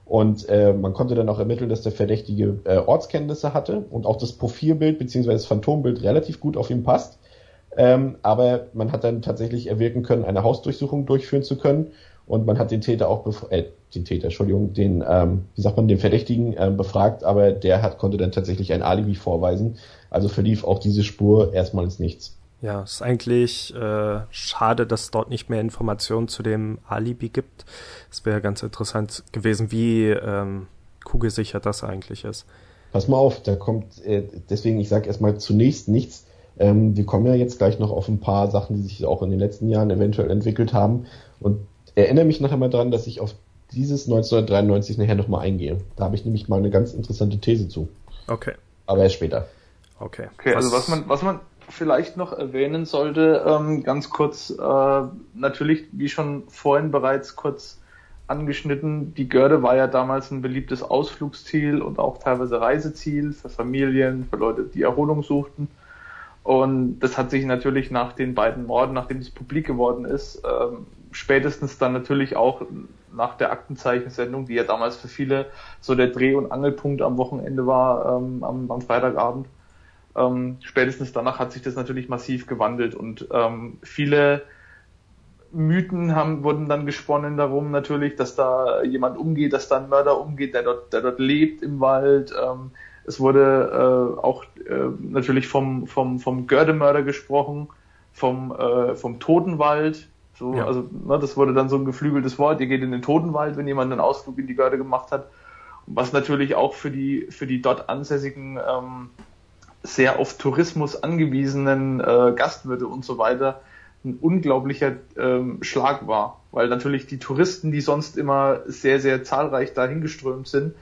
Und äh, man konnte dann auch ermitteln, dass der Verdächtige äh, Ortskenntnisse hatte und auch das Profilbild bzw. das Phantombild relativ gut auf ihn passt. Ähm, aber man hat dann tatsächlich erwirken können, eine Hausdurchsuchung durchführen zu können und man hat den Täter auch äh, den Täter, Entschuldigung, den, ähm, wie sagt man, den Verdächtigen äh, befragt, aber der hat konnte dann tatsächlich ein Alibi vorweisen. Also verlief auch diese Spur erstmal ins Nichts. Ja, ist eigentlich äh, schade, dass es dort nicht mehr Informationen zu dem Alibi gibt. Es wäre ganz interessant gewesen, wie ähm, kugelsicher das eigentlich ist. Pass mal auf, da kommt, äh, deswegen, ich sage erstmal zunächst nichts. Ähm, wir kommen ja jetzt gleich noch auf ein paar Sachen, die sich auch in den letzten Jahren eventuell entwickelt haben. Und erinnere mich nachher mal dran, dass ich auf dieses 1993 nachher nochmal eingehe. Da habe ich nämlich mal eine ganz interessante These zu. Okay. Aber erst später. Okay. Okay, also was man, was man vielleicht noch erwähnen sollte, ähm, ganz kurz, äh, natürlich, wie schon vorhin bereits kurz angeschnitten, die Görde war ja damals ein beliebtes Ausflugsziel und auch teilweise Reiseziel für Familien, für Leute, die Erholung suchten. Und das hat sich natürlich nach den beiden Morden, nachdem es publik geworden ist, ähm, spätestens dann natürlich auch nach der Aktenzeichensendung, die ja damals für viele so der Dreh- und Angelpunkt am Wochenende war, ähm, am, am, Freitagabend. Ähm, spätestens danach hat sich das natürlich massiv gewandelt und ähm, viele Mythen haben, wurden dann gesponnen darum natürlich, dass da jemand umgeht, dass da ein Mörder umgeht, der dort, der dort lebt im Wald. Ähm, es wurde äh, auch äh, natürlich vom, vom, vom Gördemörder gesprochen, vom, äh, vom Totenwald, so, ja. also ne, das wurde dann so ein geflügeltes Wort. Ihr geht in den Totenwald, wenn jemand einen Ausflug in die Görde gemacht hat. Was natürlich auch für die für die dort ansässigen ähm, sehr auf Tourismus angewiesenen äh, Gastwirte und so weiter ein unglaublicher ähm, Schlag war, weil natürlich die Touristen, die sonst immer sehr sehr zahlreich dahingeströmt sind,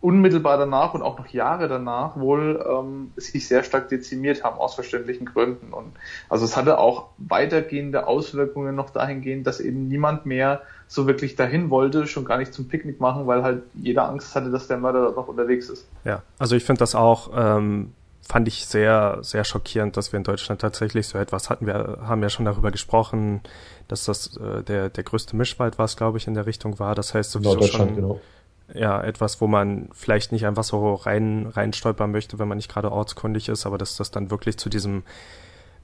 unmittelbar danach und auch noch Jahre danach wohl ähm, sich sehr stark dezimiert haben aus verständlichen Gründen. Und also es hatte auch weitergehende Auswirkungen noch dahingehend, dass eben niemand mehr so wirklich dahin wollte, schon gar nicht zum Picknick machen, weil halt jeder Angst hatte, dass der Mörder dort noch unterwegs ist. Ja, also ich finde das auch, ähm, fand ich sehr, sehr schockierend, dass wir in Deutschland tatsächlich so etwas hatten. Wir haben ja schon darüber gesprochen, dass das äh, der, der größte Mischwald war, glaube ich, in der Richtung war. Das heißt sowieso schon. Genau ja etwas, wo man vielleicht nicht einfach so rein rein stolpern möchte, wenn man nicht gerade ortskundig ist, aber dass das dann wirklich zu diesem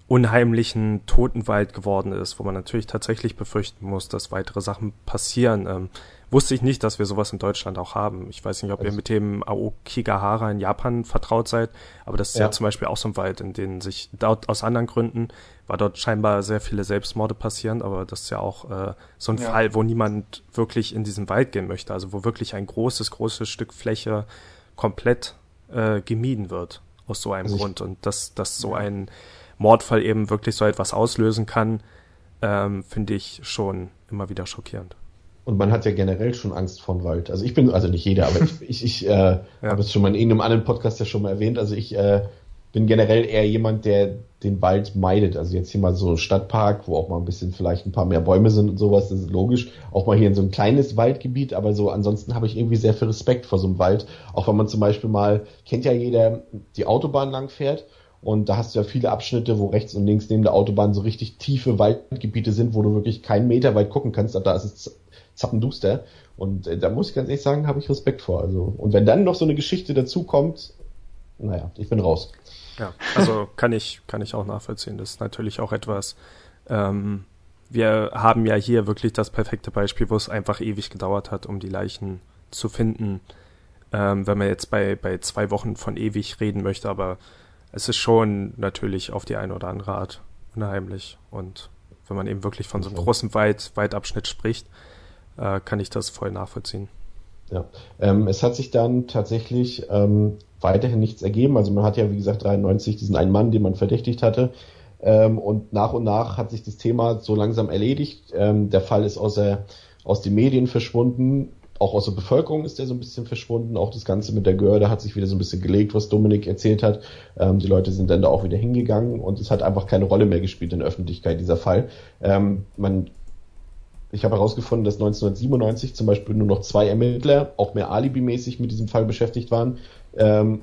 unheimlichen Totenwald geworden ist, wo man natürlich tatsächlich befürchten muss, dass weitere Sachen passieren. Ähm, wusste ich nicht, dass wir sowas in Deutschland auch haben. Ich weiß nicht, ob ihr mit dem Aokigahara in Japan vertraut seid, aber das ist ja, ja zum Beispiel auch so ein Wald, in dem sich dort aus anderen Gründen war dort scheinbar sehr viele Selbstmorde passieren, aber das ist ja auch äh, so ein ja. Fall, wo niemand wirklich in diesen Wald gehen möchte, also wo wirklich ein großes, großes Stück Fläche komplett äh, gemieden wird aus so einem also Grund und dass, dass so ein Mordfall eben wirklich so etwas auslösen kann, ähm, finde ich schon immer wieder schockierend. Und man hat ja generell schon Angst vor dem Wald. Also ich bin, also nicht jeder, aber ich, ich, ich äh, ja. habe es schon mal in irgendeinem anderen Podcast ja schon mal erwähnt. Also ich äh, bin generell eher jemand, der den Wald meidet. Also jetzt hier mal so Stadtpark, wo auch mal ein bisschen vielleicht ein paar mehr Bäume sind und sowas, das ist logisch. Auch mal hier in so ein kleines Waldgebiet, aber so ansonsten habe ich irgendwie sehr viel Respekt vor so einem Wald. Auch wenn man zum Beispiel mal, kennt ja jeder, die Autobahn lang fährt und da hast du ja viele Abschnitte, wo rechts und links neben der Autobahn so richtig tiefe Waldgebiete sind, wo du wirklich keinen Meter weit gucken kannst. Da ist es zappenduster. Und äh, da muss ich ganz ehrlich sagen, habe ich Respekt vor. Also, und wenn dann noch so eine Geschichte dazu kommt, naja, ich bin raus. Ja, also kann ich, kann ich auch nachvollziehen. Das ist natürlich auch etwas, ähm, wir haben ja hier wirklich das perfekte Beispiel, wo es einfach ewig gedauert hat, um die Leichen zu finden. Ähm, wenn man jetzt bei, bei zwei Wochen von ewig reden möchte, aber es ist schon natürlich auf die eine oder andere Art unheimlich. Und wenn man eben wirklich von so einem großen Weit, Weitabschnitt spricht, äh, kann ich das voll nachvollziehen. Ja, ähm, es hat sich dann tatsächlich ähm, weiterhin nichts ergeben. Also man hat ja, wie gesagt, 93 diesen einen Mann, den man verdächtigt hatte. Ähm, und nach und nach hat sich das Thema so langsam erledigt. Ähm, der Fall ist aus, der, aus den Medien verschwunden. Auch aus der Bevölkerung ist der so ein bisschen verschwunden. Auch das Ganze mit der Görde hat sich wieder so ein bisschen gelegt, was Dominik erzählt hat. Ähm, die Leute sind dann da auch wieder hingegangen und es hat einfach keine Rolle mehr gespielt in der Öffentlichkeit, dieser Fall. Ähm, man ich habe herausgefunden, dass 1997 zum Beispiel nur noch zwei Ermittler, auch mehr alibimäßig mit diesem Fall beschäftigt waren. Ähm,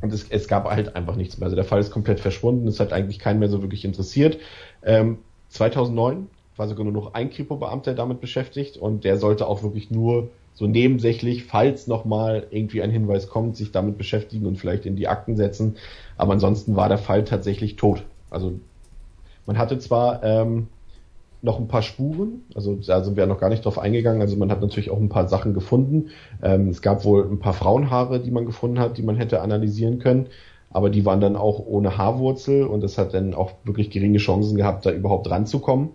und es, es, gab halt einfach nichts mehr. Also der Fall ist komplett verschwunden. Es hat eigentlich keinen mehr so wirklich interessiert. Ähm, 2009 war sogar nur noch ein Kripo-Beamter damit beschäftigt und der sollte auch wirklich nur so nebensächlich, falls nochmal irgendwie ein Hinweis kommt, sich damit beschäftigen und vielleicht in die Akten setzen. Aber ansonsten war der Fall tatsächlich tot. Also man hatte zwar ähm, noch ein paar Spuren, also da sind wir noch gar nicht drauf eingegangen, also man hat natürlich auch ein paar Sachen gefunden. Ähm, es gab wohl ein paar Frauenhaare, die man gefunden hat, die man hätte analysieren können, aber die waren dann auch ohne Haarwurzel und es hat dann auch wirklich geringe Chancen gehabt, da überhaupt ranzukommen.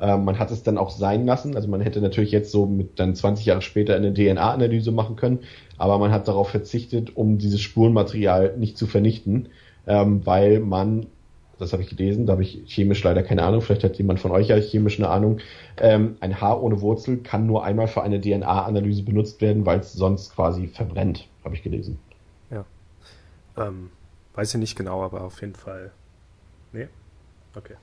Ähm, man hat es dann auch sein lassen, also man hätte natürlich jetzt so mit dann 20 Jahre später eine DNA-Analyse machen können, aber man hat darauf verzichtet, um dieses Spurenmaterial nicht zu vernichten, ähm, weil man das habe ich gelesen, da habe ich chemisch leider keine Ahnung, vielleicht hat jemand von euch ja chemisch eine Ahnung. Ähm, ein Haar ohne Wurzel kann nur einmal für eine DNA-Analyse benutzt werden, weil es sonst quasi verbrennt, habe ich gelesen. Ja. Ähm, weiß ich nicht genau, aber auf jeden Fall. Nee? Okay.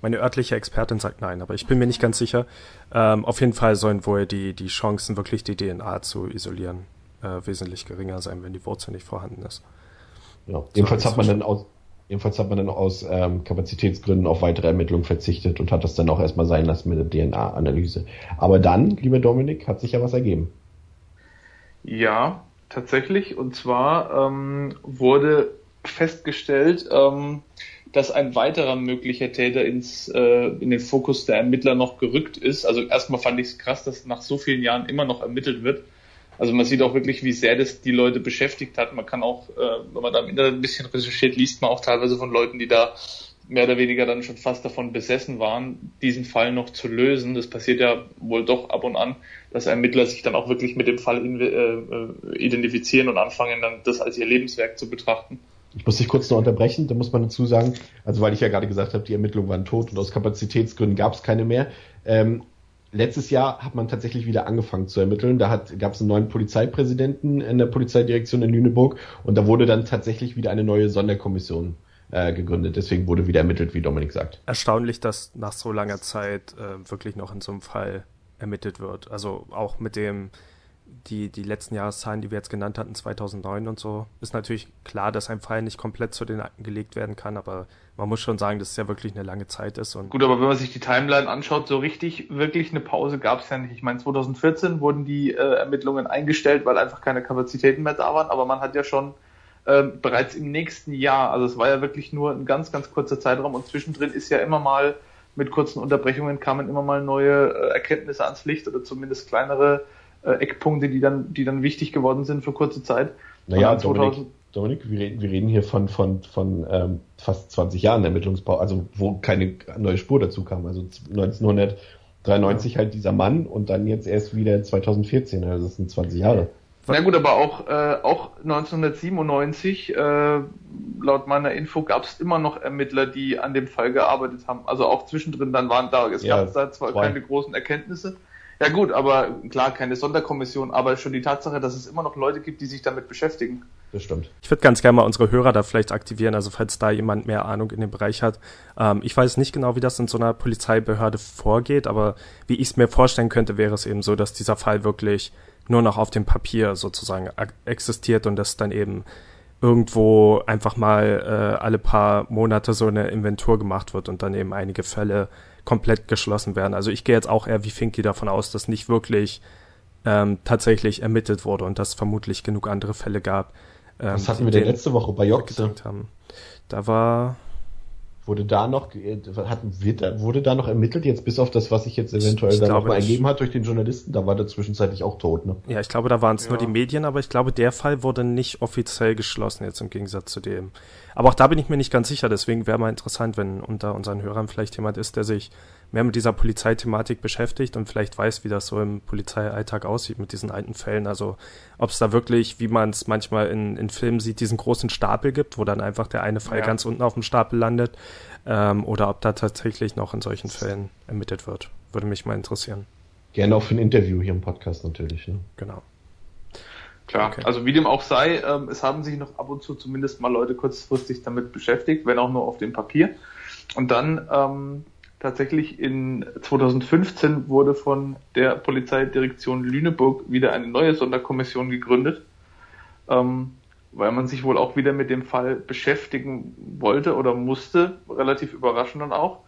Meine örtliche Expertin sagt nein, aber ich bin mir nicht ganz sicher. Ähm, auf jeden Fall sollen wohl die, die Chancen, wirklich die DNA zu isolieren, äh, wesentlich geringer sein, wenn die Wurzel nicht vorhanden ist. Ja, jedenfalls hat man dann aus, Jedenfalls hat man dann aus ähm, Kapazitätsgründen auf weitere Ermittlungen verzichtet und hat das dann auch erstmal sein lassen mit der DNA-Analyse. Aber dann, lieber Dominik, hat sich ja was ergeben. Ja, tatsächlich. Und zwar ähm, wurde festgestellt, ähm, dass ein weiterer möglicher Täter ins, äh, in den Fokus der Ermittler noch gerückt ist. Also erstmal fand ich es krass, dass nach so vielen Jahren immer noch ermittelt wird. Also man sieht auch wirklich, wie sehr das die Leute beschäftigt hat. Man kann auch, äh, wenn man da im Internet ein bisschen recherchiert, liest man auch teilweise von Leuten, die da mehr oder weniger dann schon fast davon besessen waren, diesen Fall noch zu lösen. Das passiert ja wohl doch ab und an, dass Ermittler sich dann auch wirklich mit dem Fall äh, äh, identifizieren und anfangen, dann das als ihr Lebenswerk zu betrachten. Ich muss dich kurz noch unterbrechen, da muss man dazu sagen, also weil ich ja gerade gesagt habe, die Ermittlungen waren tot und aus Kapazitätsgründen gab es keine mehr. Ähm, letztes Jahr hat man tatsächlich wieder angefangen zu ermitteln. Da gab es einen neuen Polizeipräsidenten in der Polizeidirektion in Lüneburg und da wurde dann tatsächlich wieder eine neue Sonderkommission äh, gegründet. Deswegen wurde wieder ermittelt, wie Dominik sagt. Erstaunlich, dass nach so langer Zeit äh, wirklich noch in so einem Fall ermittelt wird. Also auch mit dem die, die letzten Jahreszahlen, die wir jetzt genannt hatten, 2009 und so, ist natürlich klar, dass ein Fall nicht komplett zu den Akten gelegt werden kann, aber man muss schon sagen, dass es ja wirklich eine lange Zeit ist. Gut, aber wenn man sich die Timeline anschaut, so richtig, wirklich eine Pause gab es ja nicht. Ich meine, 2014 wurden die äh, Ermittlungen eingestellt, weil einfach keine Kapazitäten mehr da waren, aber man hat ja schon äh, bereits im nächsten Jahr, also es war ja wirklich nur ein ganz, ganz kurzer Zeitraum und zwischendrin ist ja immer mal mit kurzen Unterbrechungen kamen immer mal neue äh, Erkenntnisse ans Licht oder zumindest kleinere äh, Eckpunkte, die dann, die dann wichtig geworden sind für kurze Zeit. Naja, Dominik, Dominik, wir reden, wir reden hier von, von, von ähm, fast 20 Jahren Ermittlungsbau, also wo keine neue Spur dazu kam. Also 1993 ja. halt dieser Mann und dann jetzt erst wieder 2014, also das sind 20 Jahre. Na gut, aber auch, äh, auch 1997, äh, laut meiner Info, gab es immer noch Ermittler, die an dem Fall gearbeitet haben. Also auch zwischendrin dann waren da, es ja, gab da zwar zwei. keine großen Erkenntnisse, ja gut, aber klar, keine Sonderkommission, aber schon die Tatsache, dass es immer noch Leute gibt, die sich damit beschäftigen. das stimmt. Ich würde ganz gerne mal unsere Hörer da vielleicht aktivieren, also falls da jemand mehr Ahnung in dem Bereich hat. Ähm, ich weiß nicht genau, wie das in so einer Polizeibehörde vorgeht, aber wie ich es mir vorstellen könnte, wäre es eben so, dass dieser Fall wirklich nur noch auf dem Papier sozusagen existiert und dass dann eben irgendwo einfach mal äh, alle paar Monate so eine Inventur gemacht wird und dann eben einige Fälle komplett geschlossen werden. Also ich gehe jetzt auch eher wie Finky davon aus, dass nicht wirklich ähm, tatsächlich ermittelt wurde und dass vermutlich genug andere Fälle gab. Ähm, Was hatten wir denn letzte Woche bei Joxe? Da war Wurde da noch, hat, wird, wurde da noch ermittelt, jetzt bis auf das, was sich jetzt eventuell ich, ich da noch mal ergeben hat durch den Journalisten? Da war der zwischenzeitlich auch tot, ne? Ja, ich glaube, da waren es ja. nur die Medien, aber ich glaube, der Fall wurde nicht offiziell geschlossen, jetzt im Gegensatz zu dem. Aber auch da bin ich mir nicht ganz sicher, deswegen wäre mal interessant, wenn unter unseren Hörern vielleicht jemand ist, der sich mehr mit dieser Polizeithematik beschäftigt und vielleicht weiß, wie das so im Polizeialltag aussieht mit diesen alten Fällen. Also ob es da wirklich, wie man es manchmal in, in Filmen sieht, diesen großen Stapel gibt, wo dann einfach der eine Fall ja. ganz unten auf dem Stapel landet, ähm, oder ob da tatsächlich noch in solchen Fällen ermittelt wird. Würde mich mal interessieren. Gerne auch für ein Interview hier im Podcast natürlich. Ne? Genau. Klar, okay. also wie dem auch sei, ähm, es haben sich noch ab und zu zumindest mal Leute kurzfristig damit beschäftigt, wenn auch nur auf dem Papier. Und dann ähm, Tatsächlich in 2015 wurde von der Polizeidirektion Lüneburg wieder eine neue Sonderkommission gegründet, ähm, weil man sich wohl auch wieder mit dem Fall beschäftigen wollte oder musste, relativ überraschend dann auch.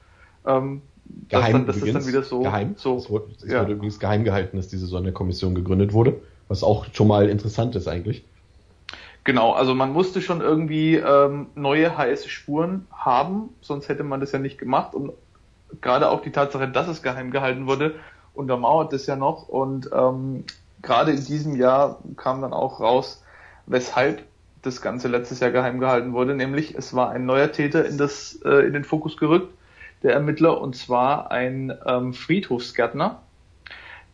Ähm, geheim dass, dann, dass dann wieder so. Geheim. So, es wurde, es ja. wurde übrigens geheim gehalten, dass diese Sonderkommission gegründet wurde, was auch schon mal interessant ist eigentlich. Genau, also man musste schon irgendwie ähm, neue heiße Spuren haben, sonst hätte man das ja nicht gemacht. Und gerade auch die Tatsache, dass es geheim gehalten wurde, untermauert das ja noch. Und ähm, gerade in diesem Jahr kam dann auch raus, weshalb das Ganze letztes Jahr geheim gehalten wurde, nämlich es war ein neuer Täter in, das, äh, in den Fokus gerückt, der Ermittler, und zwar ein ähm, Friedhofsgärtner,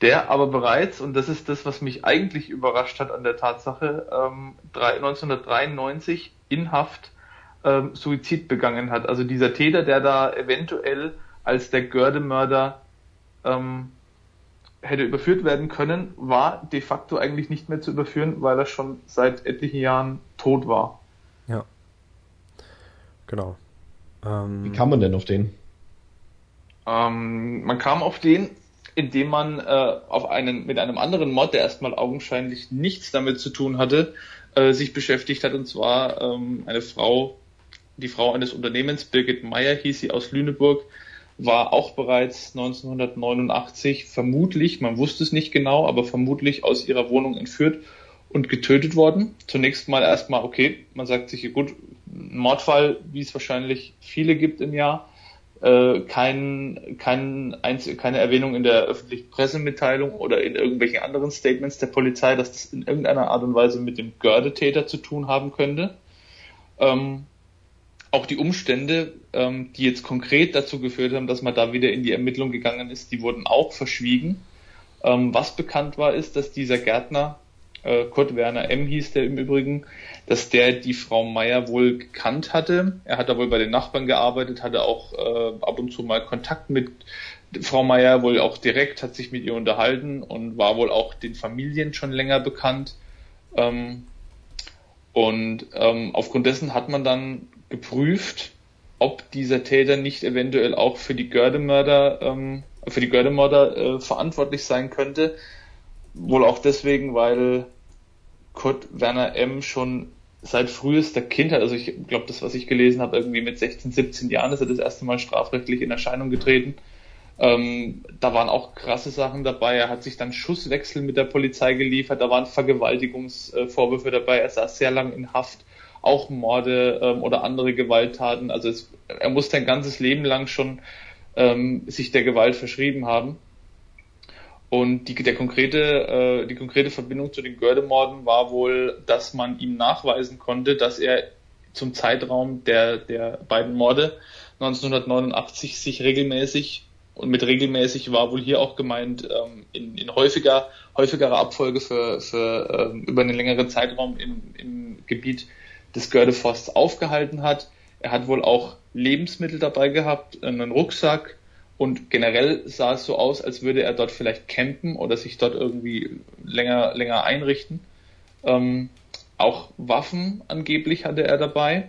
der aber bereits, und das ist das, was mich eigentlich überrascht hat an der Tatsache, ähm, 1993 in Haft ähm, Suizid begangen hat. Also dieser Täter, der da eventuell als der Gördemörder ähm, hätte überführt werden können, war de facto eigentlich nicht mehr zu überführen, weil er schon seit etlichen Jahren tot war. Ja. Genau. Ähm, Wie kam man denn auf den? Ähm, man kam auf den, indem man äh, auf einen, mit einem anderen Mod, der erstmal augenscheinlich nichts damit zu tun hatte, äh, sich beschäftigt hat, und zwar ähm, eine Frau, die Frau eines Unternehmens, Birgit Meyer hieß sie aus Lüneburg, war auch bereits 1989 vermutlich, man wusste es nicht genau, aber vermutlich aus ihrer Wohnung entführt und getötet worden. Zunächst mal erstmal, okay, man sagt sich, gut, Mordfall, wie es wahrscheinlich viele gibt im Jahr, äh, kein, kein, keine Erwähnung in der öffentlichen Pressemitteilung oder in irgendwelchen anderen Statements der Polizei, dass das in irgendeiner Art und Weise mit dem Gördetäter zu tun haben könnte. Ähm, auch die Umstände, ähm, die jetzt konkret dazu geführt haben, dass man da wieder in die Ermittlung gegangen ist, die wurden auch verschwiegen. Ähm, was bekannt war, ist, dass dieser Gärtner, äh, Kurt Werner M. hieß der im Übrigen, dass der die Frau Meier wohl gekannt hatte. Er hat da wohl bei den Nachbarn gearbeitet, hatte auch äh, ab und zu mal Kontakt mit Frau Meier, wohl auch direkt, hat sich mit ihr unterhalten und war wohl auch den Familien schon länger bekannt. Ähm, und ähm, aufgrund dessen hat man dann geprüft, ob dieser Täter nicht eventuell auch für die Gördemörder, ähm, für die Gördemörder äh, verantwortlich sein könnte. Wohl auch deswegen, weil Kurt Werner M. schon seit frühester Kindheit, also ich glaube, das, was ich gelesen habe, irgendwie mit 16, 17 Jahren ist er das erste Mal strafrechtlich in Erscheinung getreten. Ähm, da waren auch krasse Sachen dabei. Er hat sich dann Schusswechsel mit der Polizei geliefert. Da waren Vergewaltigungsvorwürfe dabei. Er saß sehr lang in Haft auch Morde ähm, oder andere Gewalttaten. Also es, er muss sein ganzes Leben lang schon ähm, sich der Gewalt verschrieben haben. Und die, der konkrete, äh, die konkrete Verbindung zu den Gördemorden war wohl, dass man ihm nachweisen konnte, dass er zum Zeitraum der, der beiden Morde 1989 sich regelmäßig und mit regelmäßig war wohl hier auch gemeint ähm, in, in häufiger häufigerer Abfolge für, für ähm, über einen längeren Zeitraum im, im Gebiet des Gördeforsts aufgehalten hat. Er hat wohl auch Lebensmittel dabei gehabt, einen Rucksack und generell sah es so aus, als würde er dort vielleicht campen oder sich dort irgendwie länger, länger einrichten. Ähm, auch Waffen angeblich hatte er dabei.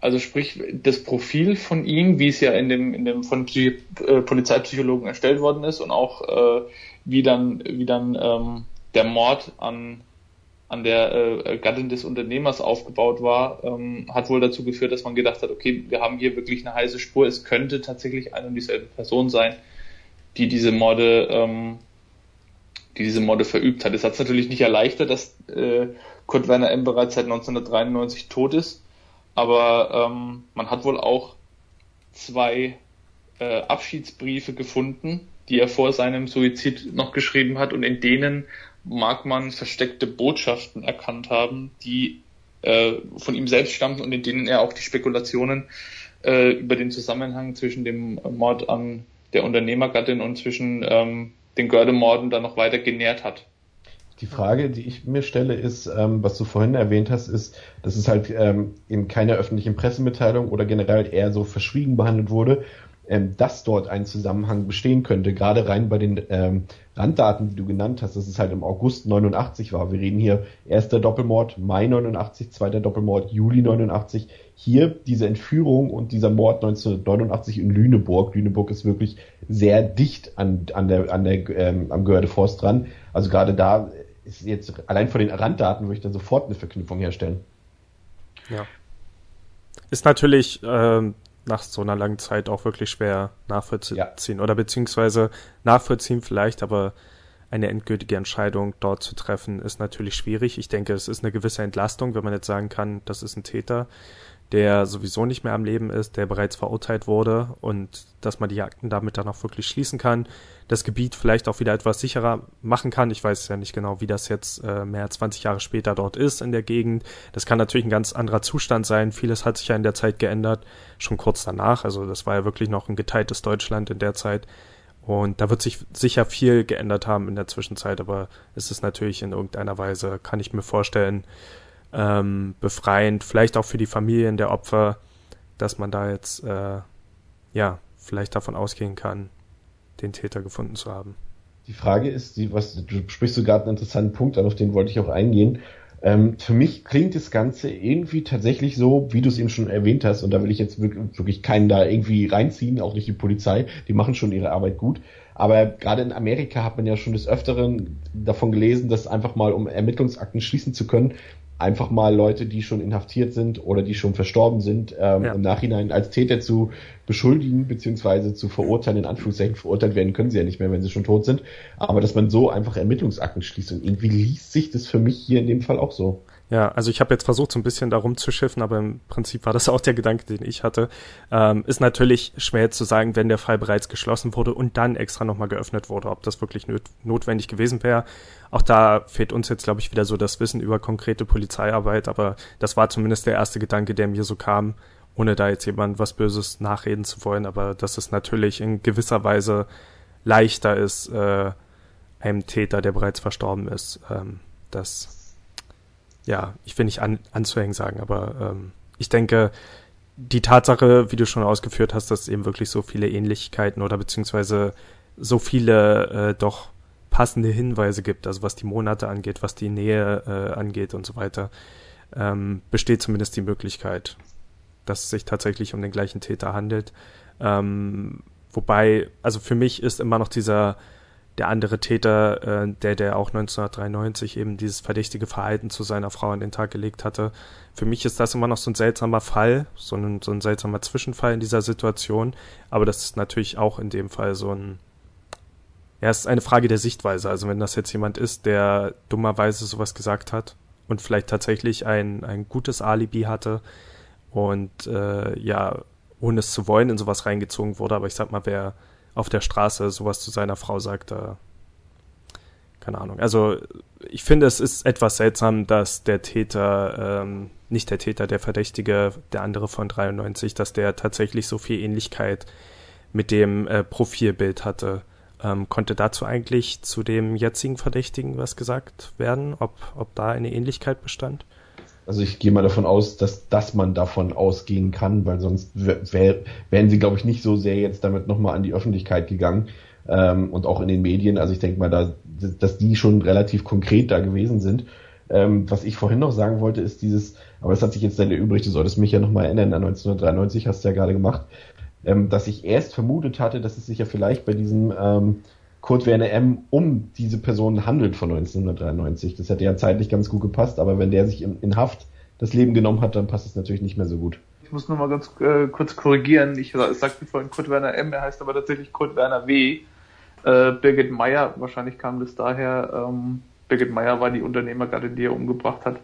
Also sprich, das Profil von ihm, wie es ja in dem, in dem von Psy äh, Polizeipsychologen erstellt worden ist und auch äh, wie dann, wie dann ähm, der Mord an, an der äh, Gattin des Unternehmers aufgebaut war, ähm, hat wohl dazu geführt, dass man gedacht hat, okay, wir haben hier wirklich eine heiße Spur. Es könnte tatsächlich eine und dieselbe Person sein, die diese Morde, ähm, die diese Morde verübt hat. Es hat es natürlich nicht erleichtert, dass äh, Kurt Werner M. bereits seit 1993 tot ist aber ähm, man hat wohl auch zwei äh, Abschiedsbriefe gefunden, die er vor seinem Suizid noch geschrieben hat und in denen mag man versteckte Botschaften erkannt haben, die äh, von ihm selbst stammten und in denen er auch die Spekulationen äh, über den Zusammenhang zwischen dem Mord an der Unternehmergattin und zwischen ähm, den Gördemorden dann noch weiter genährt hat. Die Frage, die ich mir stelle, ist, ähm, was du vorhin erwähnt hast, ist, dass es halt ähm, in keiner öffentlichen Pressemitteilung oder generell eher so verschwiegen behandelt wurde, ähm, dass dort ein Zusammenhang bestehen könnte. Gerade rein bei den ähm, Randdaten, die du genannt hast, dass es halt im August 89 war. Wir reden hier erster Doppelmord Mai 89, zweiter Doppelmord Juli 89. Hier diese Entführung und dieser Mord 1989 in Lüneburg. Lüneburg ist wirklich sehr dicht an, an der, an der, ähm, am Görde-Forst dran. Also gerade da ist jetzt allein von den Randdaten würde ich dann sofort eine Verknüpfung herstellen. Ja. Ist natürlich ähm, nach so einer langen Zeit auch wirklich schwer nachvollziehen ja. oder beziehungsweise nachvollziehen vielleicht, aber eine endgültige Entscheidung dort zu treffen ist natürlich schwierig. Ich denke, es ist eine gewisse Entlastung, wenn man jetzt sagen kann, das ist ein Täter der sowieso nicht mehr am Leben ist, der bereits verurteilt wurde und dass man die Akten damit dann auch wirklich schließen kann, das Gebiet vielleicht auch wieder etwas sicherer machen kann. Ich weiß ja nicht genau, wie das jetzt äh, mehr als 20 Jahre später dort ist in der Gegend. Das kann natürlich ein ganz anderer Zustand sein. Vieles hat sich ja in der Zeit geändert, schon kurz danach. Also das war ja wirklich noch ein geteiltes Deutschland in der Zeit. Und da wird sich sicher viel geändert haben in der Zwischenzeit, aber es ist natürlich in irgendeiner Weise, kann ich mir vorstellen, ähm, befreiend, vielleicht auch für die Familien der Opfer, dass man da jetzt äh, ja vielleicht davon ausgehen kann, den Täter gefunden zu haben. Die Frage ist, die, was du sprichst sogar einen interessanten Punkt an, auf den wollte ich auch eingehen. Ähm, für mich klingt das Ganze irgendwie tatsächlich so, wie du es eben schon erwähnt hast, und da will ich jetzt wirklich, wirklich keinen da irgendwie reinziehen, auch nicht die Polizei, die machen schon ihre Arbeit gut. Aber gerade in Amerika hat man ja schon des Öfteren davon gelesen, dass einfach mal, um Ermittlungsakten schließen zu können, einfach mal Leute, die schon inhaftiert sind oder die schon verstorben sind, ähm, ja. im Nachhinein als Täter zu beschuldigen beziehungsweise zu verurteilen, in Anführungszeichen verurteilt werden können sie ja nicht mehr, wenn sie schon tot sind. Aber dass man so einfach Ermittlungsakten schließt und irgendwie liest sich das für mich hier in dem Fall auch so. Ja, also ich habe jetzt versucht, so ein bisschen darum zu schiffen, aber im Prinzip war das auch der Gedanke, den ich hatte. Ähm, ist natürlich schwer zu sagen, wenn der Fall bereits geschlossen wurde und dann extra nochmal geöffnet wurde, ob das wirklich not notwendig gewesen wäre. Auch da fehlt uns jetzt, glaube ich, wieder so das Wissen über konkrete Polizeiarbeit, aber das war zumindest der erste Gedanke, der mir so kam, ohne da jetzt jemand was Böses nachreden zu wollen, aber dass es natürlich in gewisser Weise leichter ist, äh, einem Täter, der bereits verstorben ist, ähm, das ja, ich will nicht an, anzuhängen sagen, aber ähm, ich denke, die Tatsache, wie du schon ausgeführt hast, dass eben wirklich so viele Ähnlichkeiten oder beziehungsweise so viele äh, doch passende Hinweise gibt, also was die Monate angeht, was die Nähe äh, angeht und so weiter, ähm, besteht zumindest die Möglichkeit, dass es sich tatsächlich um den gleichen Täter handelt. Ähm, wobei, also für mich ist immer noch dieser der andere Täter, äh, der, der auch 1993 eben dieses verdächtige Verhalten zu seiner Frau an den Tag gelegt hatte. Für mich ist das immer noch so ein seltsamer Fall, so ein, so ein seltsamer Zwischenfall in dieser Situation. Aber das ist natürlich auch in dem Fall so ein, ja, es ist eine Frage der Sichtweise. Also wenn das jetzt jemand ist, der dummerweise sowas gesagt hat und vielleicht tatsächlich ein, ein gutes Alibi hatte und äh, ja, ohne es zu wollen in sowas reingezogen wurde, aber ich sag mal, wer auf der Straße sowas zu seiner Frau sagt, äh, keine Ahnung. Also ich finde, es ist etwas seltsam, dass der Täter, ähm, nicht der Täter, der Verdächtige, der andere von 93, dass der tatsächlich so viel Ähnlichkeit mit dem äh, Profilbild hatte. Ähm, konnte dazu eigentlich zu dem jetzigen Verdächtigen was gesagt werden, ob, ob da eine Ähnlichkeit bestand? Also ich gehe mal davon aus, dass, dass man davon ausgehen kann, weil sonst wär, wären sie, glaube ich, nicht so sehr jetzt damit nochmal an die Öffentlichkeit gegangen ähm, und auch in den Medien. Also ich denke mal, da, dass die schon relativ konkret da gewesen sind. ähm, was ich vorhin noch sagen wollte, ist dieses, aber es hat sich jetzt dann erübrigt, du solltest mich ja nochmal erinnern, 1993 hast du ja gerade gemacht, ähm, dass ich erst vermutet hatte, dass es sich ja vielleicht bei diesem ähm, Kurt Werner M. um diese Person handelt von 1993. Das hätte ja zeitlich ganz gut gepasst, aber wenn der sich in, in Haft das Leben genommen hat, dann passt es natürlich nicht mehr so gut. Ich muss nur mal ganz äh, kurz korrigieren. Ich sagte vorhin Kurt Werner M., er heißt aber tatsächlich Kurt Werner W. Äh, Birgit Meyer, wahrscheinlich kam das daher, ähm, Birgit Meyer war die Unternehmergattin, die er umgebracht hat.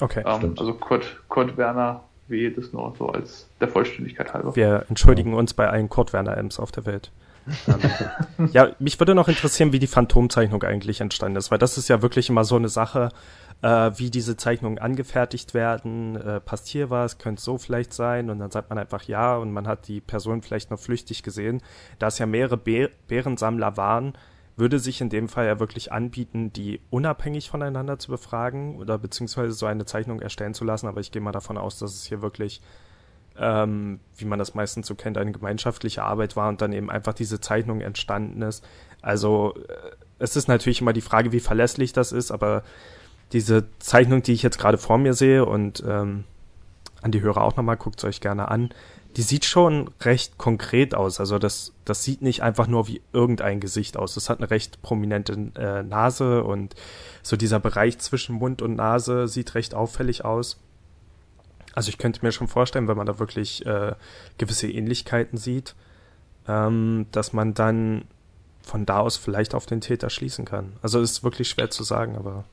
Okay, ähm, Also Kurt, Kurt Werner W. das nur so als der Vollständigkeit halber. Wir entschuldigen uns bei allen Kurt Werner M's auf der Welt. Ähm, ja, mich würde noch interessieren, wie die Phantomzeichnung eigentlich entstanden ist, weil das ist ja wirklich immer so eine Sache, äh, wie diese Zeichnungen angefertigt werden. Äh, passt hier was? Könnte so vielleicht sein? Und dann sagt man einfach ja und man hat die Person vielleicht noch flüchtig gesehen. Da es ja mehrere Bär Bärensammler waren, würde sich in dem Fall ja wirklich anbieten, die unabhängig voneinander zu befragen oder beziehungsweise so eine Zeichnung erstellen zu lassen. Aber ich gehe mal davon aus, dass es hier wirklich, ähm, wie man das meistens so kennt, eine gemeinschaftliche Arbeit war und dann eben einfach diese Zeichnung entstanden ist. Also äh, es ist natürlich immer die Frage, wie verlässlich das ist, aber diese Zeichnung, die ich jetzt gerade vor mir sehe und ähm, an die Hörer auch nochmal, guckt es euch gerne an, die sieht schon recht konkret aus. Also das, das sieht nicht einfach nur wie irgendein Gesicht aus. Es hat eine recht prominente äh, Nase und so dieser Bereich zwischen Mund und Nase sieht recht auffällig aus. Also ich könnte mir schon vorstellen, wenn man da wirklich äh, gewisse Ähnlichkeiten sieht, ähm, dass man dann von da aus vielleicht auf den Täter schließen kann. Also ist wirklich schwer zu sagen, aber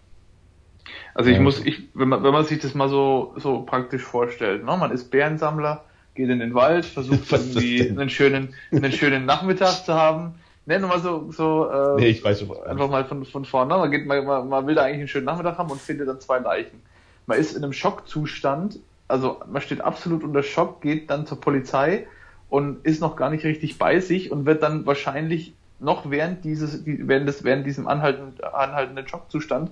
also ich muss, ich, wenn man, wenn man sich das mal so, so praktisch vorstellt, ne? man ist Bärensammler, geht in den Wald, versucht irgendwie einen schönen, einen schönen Nachmittag zu haben. Ne, nur mal so, so äh, nee, ich weiß schon, einfach mal von, von vorne. Man, geht, man, man will da eigentlich einen schönen Nachmittag haben und findet dann zwei Leichen. Man ist in einem Schockzustand, also man steht absolut unter Schock, geht dann zur Polizei und ist noch gar nicht richtig bei sich und wird dann wahrscheinlich noch während dieses, während des, während diesem anhaltenden, anhaltenden Schockzustand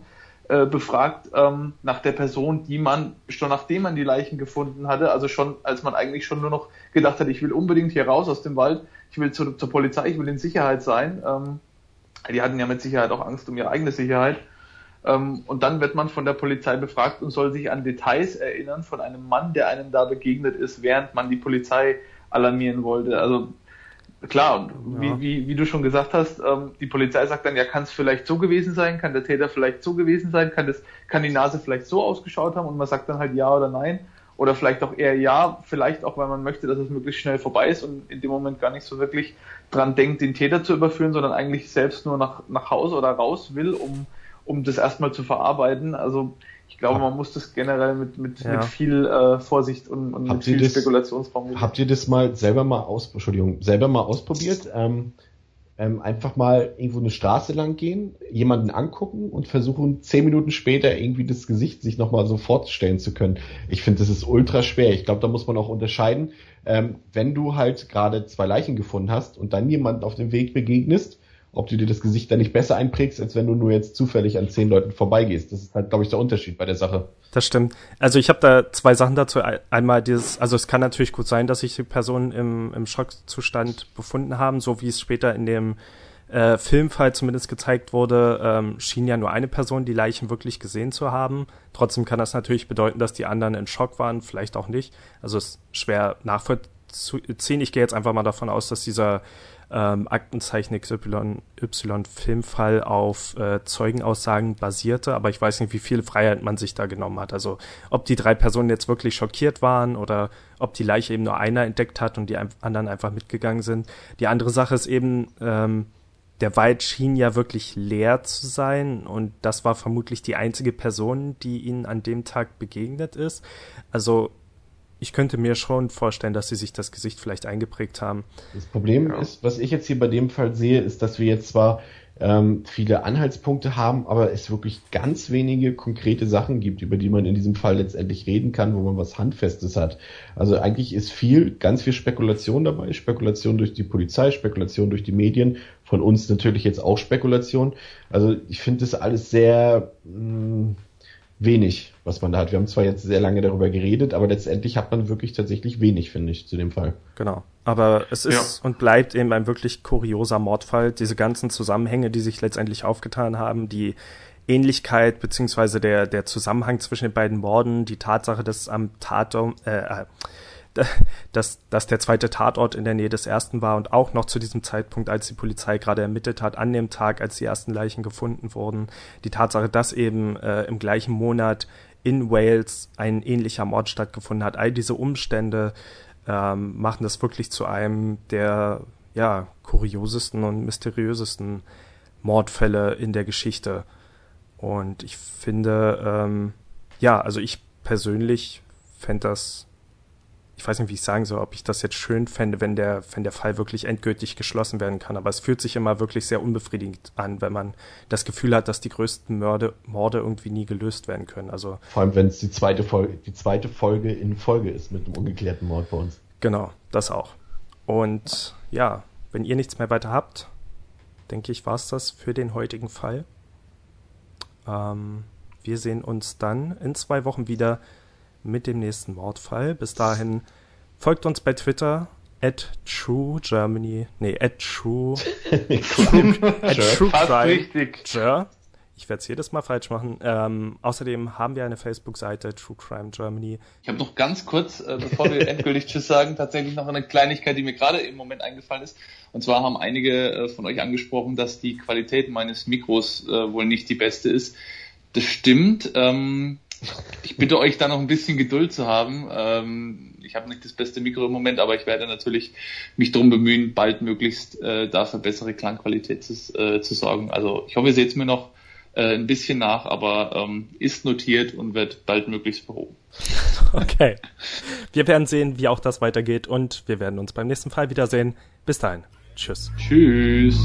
äh, befragt ähm, nach der Person, die man schon nachdem man die Leichen gefunden hatte, also schon als man eigentlich schon nur noch gedacht hat, ich will unbedingt hier raus aus dem Wald, ich will zu, zur Polizei, ich will in Sicherheit sein. Ähm, die hatten ja mit Sicherheit auch Angst um ihre eigene Sicherheit. Ähm, und dann wird man von der Polizei befragt und soll sich an Details erinnern von einem Mann, der einem da begegnet ist, während man die Polizei alarmieren wollte. Also Klar, und ja. wie, wie, wie du schon gesagt hast, ähm, die Polizei sagt dann, ja, kann es vielleicht so gewesen sein, kann der Täter vielleicht so gewesen sein, kann, das, kann die Nase vielleicht so ausgeschaut haben und man sagt dann halt ja oder nein. Oder vielleicht auch eher ja, vielleicht auch, weil man möchte, dass es möglichst schnell vorbei ist und in dem Moment gar nicht so wirklich dran denkt, den Täter zu überführen, sondern eigentlich selbst nur nach, nach Hause oder raus will, um, um das erstmal zu verarbeiten. Also ich glaube, man muss das generell mit, mit, ja. mit viel äh, Vorsicht und, und mit viel das, Spekulationsraum. Habt ihr das mal selber mal aus, Entschuldigung, selber mal ausprobiert? Ähm, ähm, einfach mal irgendwo eine Straße lang gehen, jemanden angucken und versuchen, zehn Minuten später irgendwie das Gesicht sich nochmal so fortstellen zu können. Ich finde, das ist ultra schwer. Ich glaube, da muss man auch unterscheiden, ähm, wenn du halt gerade zwei Leichen gefunden hast und dann jemanden auf dem Weg begegnest, ob du dir das Gesicht dann nicht besser einprägst, als wenn du nur jetzt zufällig an zehn Leuten vorbeigehst. Das ist halt, glaube ich, der Unterschied bei der Sache. Das stimmt. Also ich habe da zwei Sachen dazu. Einmal dieses, also es kann natürlich gut sein, dass sich die Personen im, im Schockzustand befunden haben, so wie es später in dem äh, Filmfall zumindest gezeigt wurde, ähm, schien ja nur eine Person die Leichen wirklich gesehen zu haben. Trotzdem kann das natürlich bedeuten, dass die anderen in Schock waren, vielleicht auch nicht. Also es ist schwer nachvollziehen. Ich gehe jetzt einfach mal davon aus, dass dieser ähm, Aktenzeichen XY Filmfall auf äh, Zeugenaussagen basierte, aber ich weiß nicht, wie viel Freiheit man sich da genommen hat. Also ob die drei Personen jetzt wirklich schockiert waren oder ob die Leiche eben nur einer entdeckt hat und die anderen einfach mitgegangen sind. Die andere Sache ist eben, ähm, der Wald schien ja wirklich leer zu sein und das war vermutlich die einzige Person, die ihnen an dem Tag begegnet ist. Also ich könnte mir schon vorstellen, dass sie sich das Gesicht vielleicht eingeprägt haben. Das Problem ja. ist, was ich jetzt hier bei dem Fall sehe, ist, dass wir jetzt zwar ähm, viele Anhaltspunkte haben, aber es wirklich ganz wenige konkrete Sachen gibt, über die man in diesem Fall letztendlich reden kann, wo man was Handfestes hat. Also eigentlich ist viel, ganz viel Spekulation dabei, Spekulation durch die Polizei, Spekulation durch die Medien, von uns natürlich jetzt auch Spekulation. Also ich finde das alles sehr mh, mm, wenig, was man da hat. Wir haben zwar jetzt sehr lange darüber geredet, aber letztendlich hat man wirklich tatsächlich wenig, finde ich, zu dem Fall. Genau. Aber es ist ja. und bleibt eben ein wirklich kurioser Mordfall. Diese ganzen Zusammenhänge, die sich letztendlich aufgetan haben, die Ähnlichkeit beziehungsweise der, der Zusammenhang zwischen den beiden Morden, die Tatsache, dass am Tatum, äh, äh dass, dass der zweite Tatort in der Nähe des ersten war und auch noch zu diesem Zeitpunkt, als die Polizei gerade ermittelt hat, an dem Tag, als die ersten Leichen gefunden wurden. Die Tatsache, dass eben äh, im gleichen Monat in Wales ein ähnlicher Mord stattgefunden hat. All diese Umstände ähm, machen das wirklich zu einem der ja, kuriosesten und mysteriösesten Mordfälle in der Geschichte. Und ich finde, ähm, ja, also ich persönlich fände das ich weiß nicht, wie ich sagen soll, ob ich das jetzt schön fände, wenn der, wenn der Fall wirklich endgültig geschlossen werden kann. Aber es fühlt sich immer wirklich sehr unbefriedigend an, wenn man das Gefühl hat, dass die größten Morde, Morde irgendwie nie gelöst werden können. Also vor allem, wenn es die zweite Folge, die zweite Folge in Folge ist mit einem ungeklärten Mord bei uns. Genau, das auch. Und ja, wenn ihr nichts mehr weiter habt, denke ich, war es das für den heutigen Fall. Ähm, wir sehen uns dann in zwei Wochen wieder mit dem nächsten Mordfall. Bis dahin folgt uns bei Twitter at True Germany, nee, at True, true at True Crime. Ich werde es jedes Mal falsch machen. Ähm, außerdem haben wir eine Facebook-Seite, True Crime Germany. Ich habe noch ganz kurz, äh, bevor wir endgültig Tschüss sagen, tatsächlich noch eine Kleinigkeit, die mir gerade im Moment eingefallen ist. Und zwar haben einige äh, von euch angesprochen, dass die Qualität meines Mikros äh, wohl nicht die beste ist. Das stimmt. Ähm, ich bitte euch da noch ein bisschen Geduld zu haben. Ähm, ich habe nicht das beste Mikro im Moment, aber ich werde natürlich mich darum bemühen, bald möglichst äh, dafür bessere Klangqualität zu, äh, zu sorgen. Also ich hoffe, ihr seht es mir noch äh, ein bisschen nach, aber ähm, ist notiert und wird bald möglichst behoben. Okay. Wir werden sehen, wie auch das weitergeht und wir werden uns beim nächsten Fall wiedersehen. Bis dahin. Tschüss. Tschüss.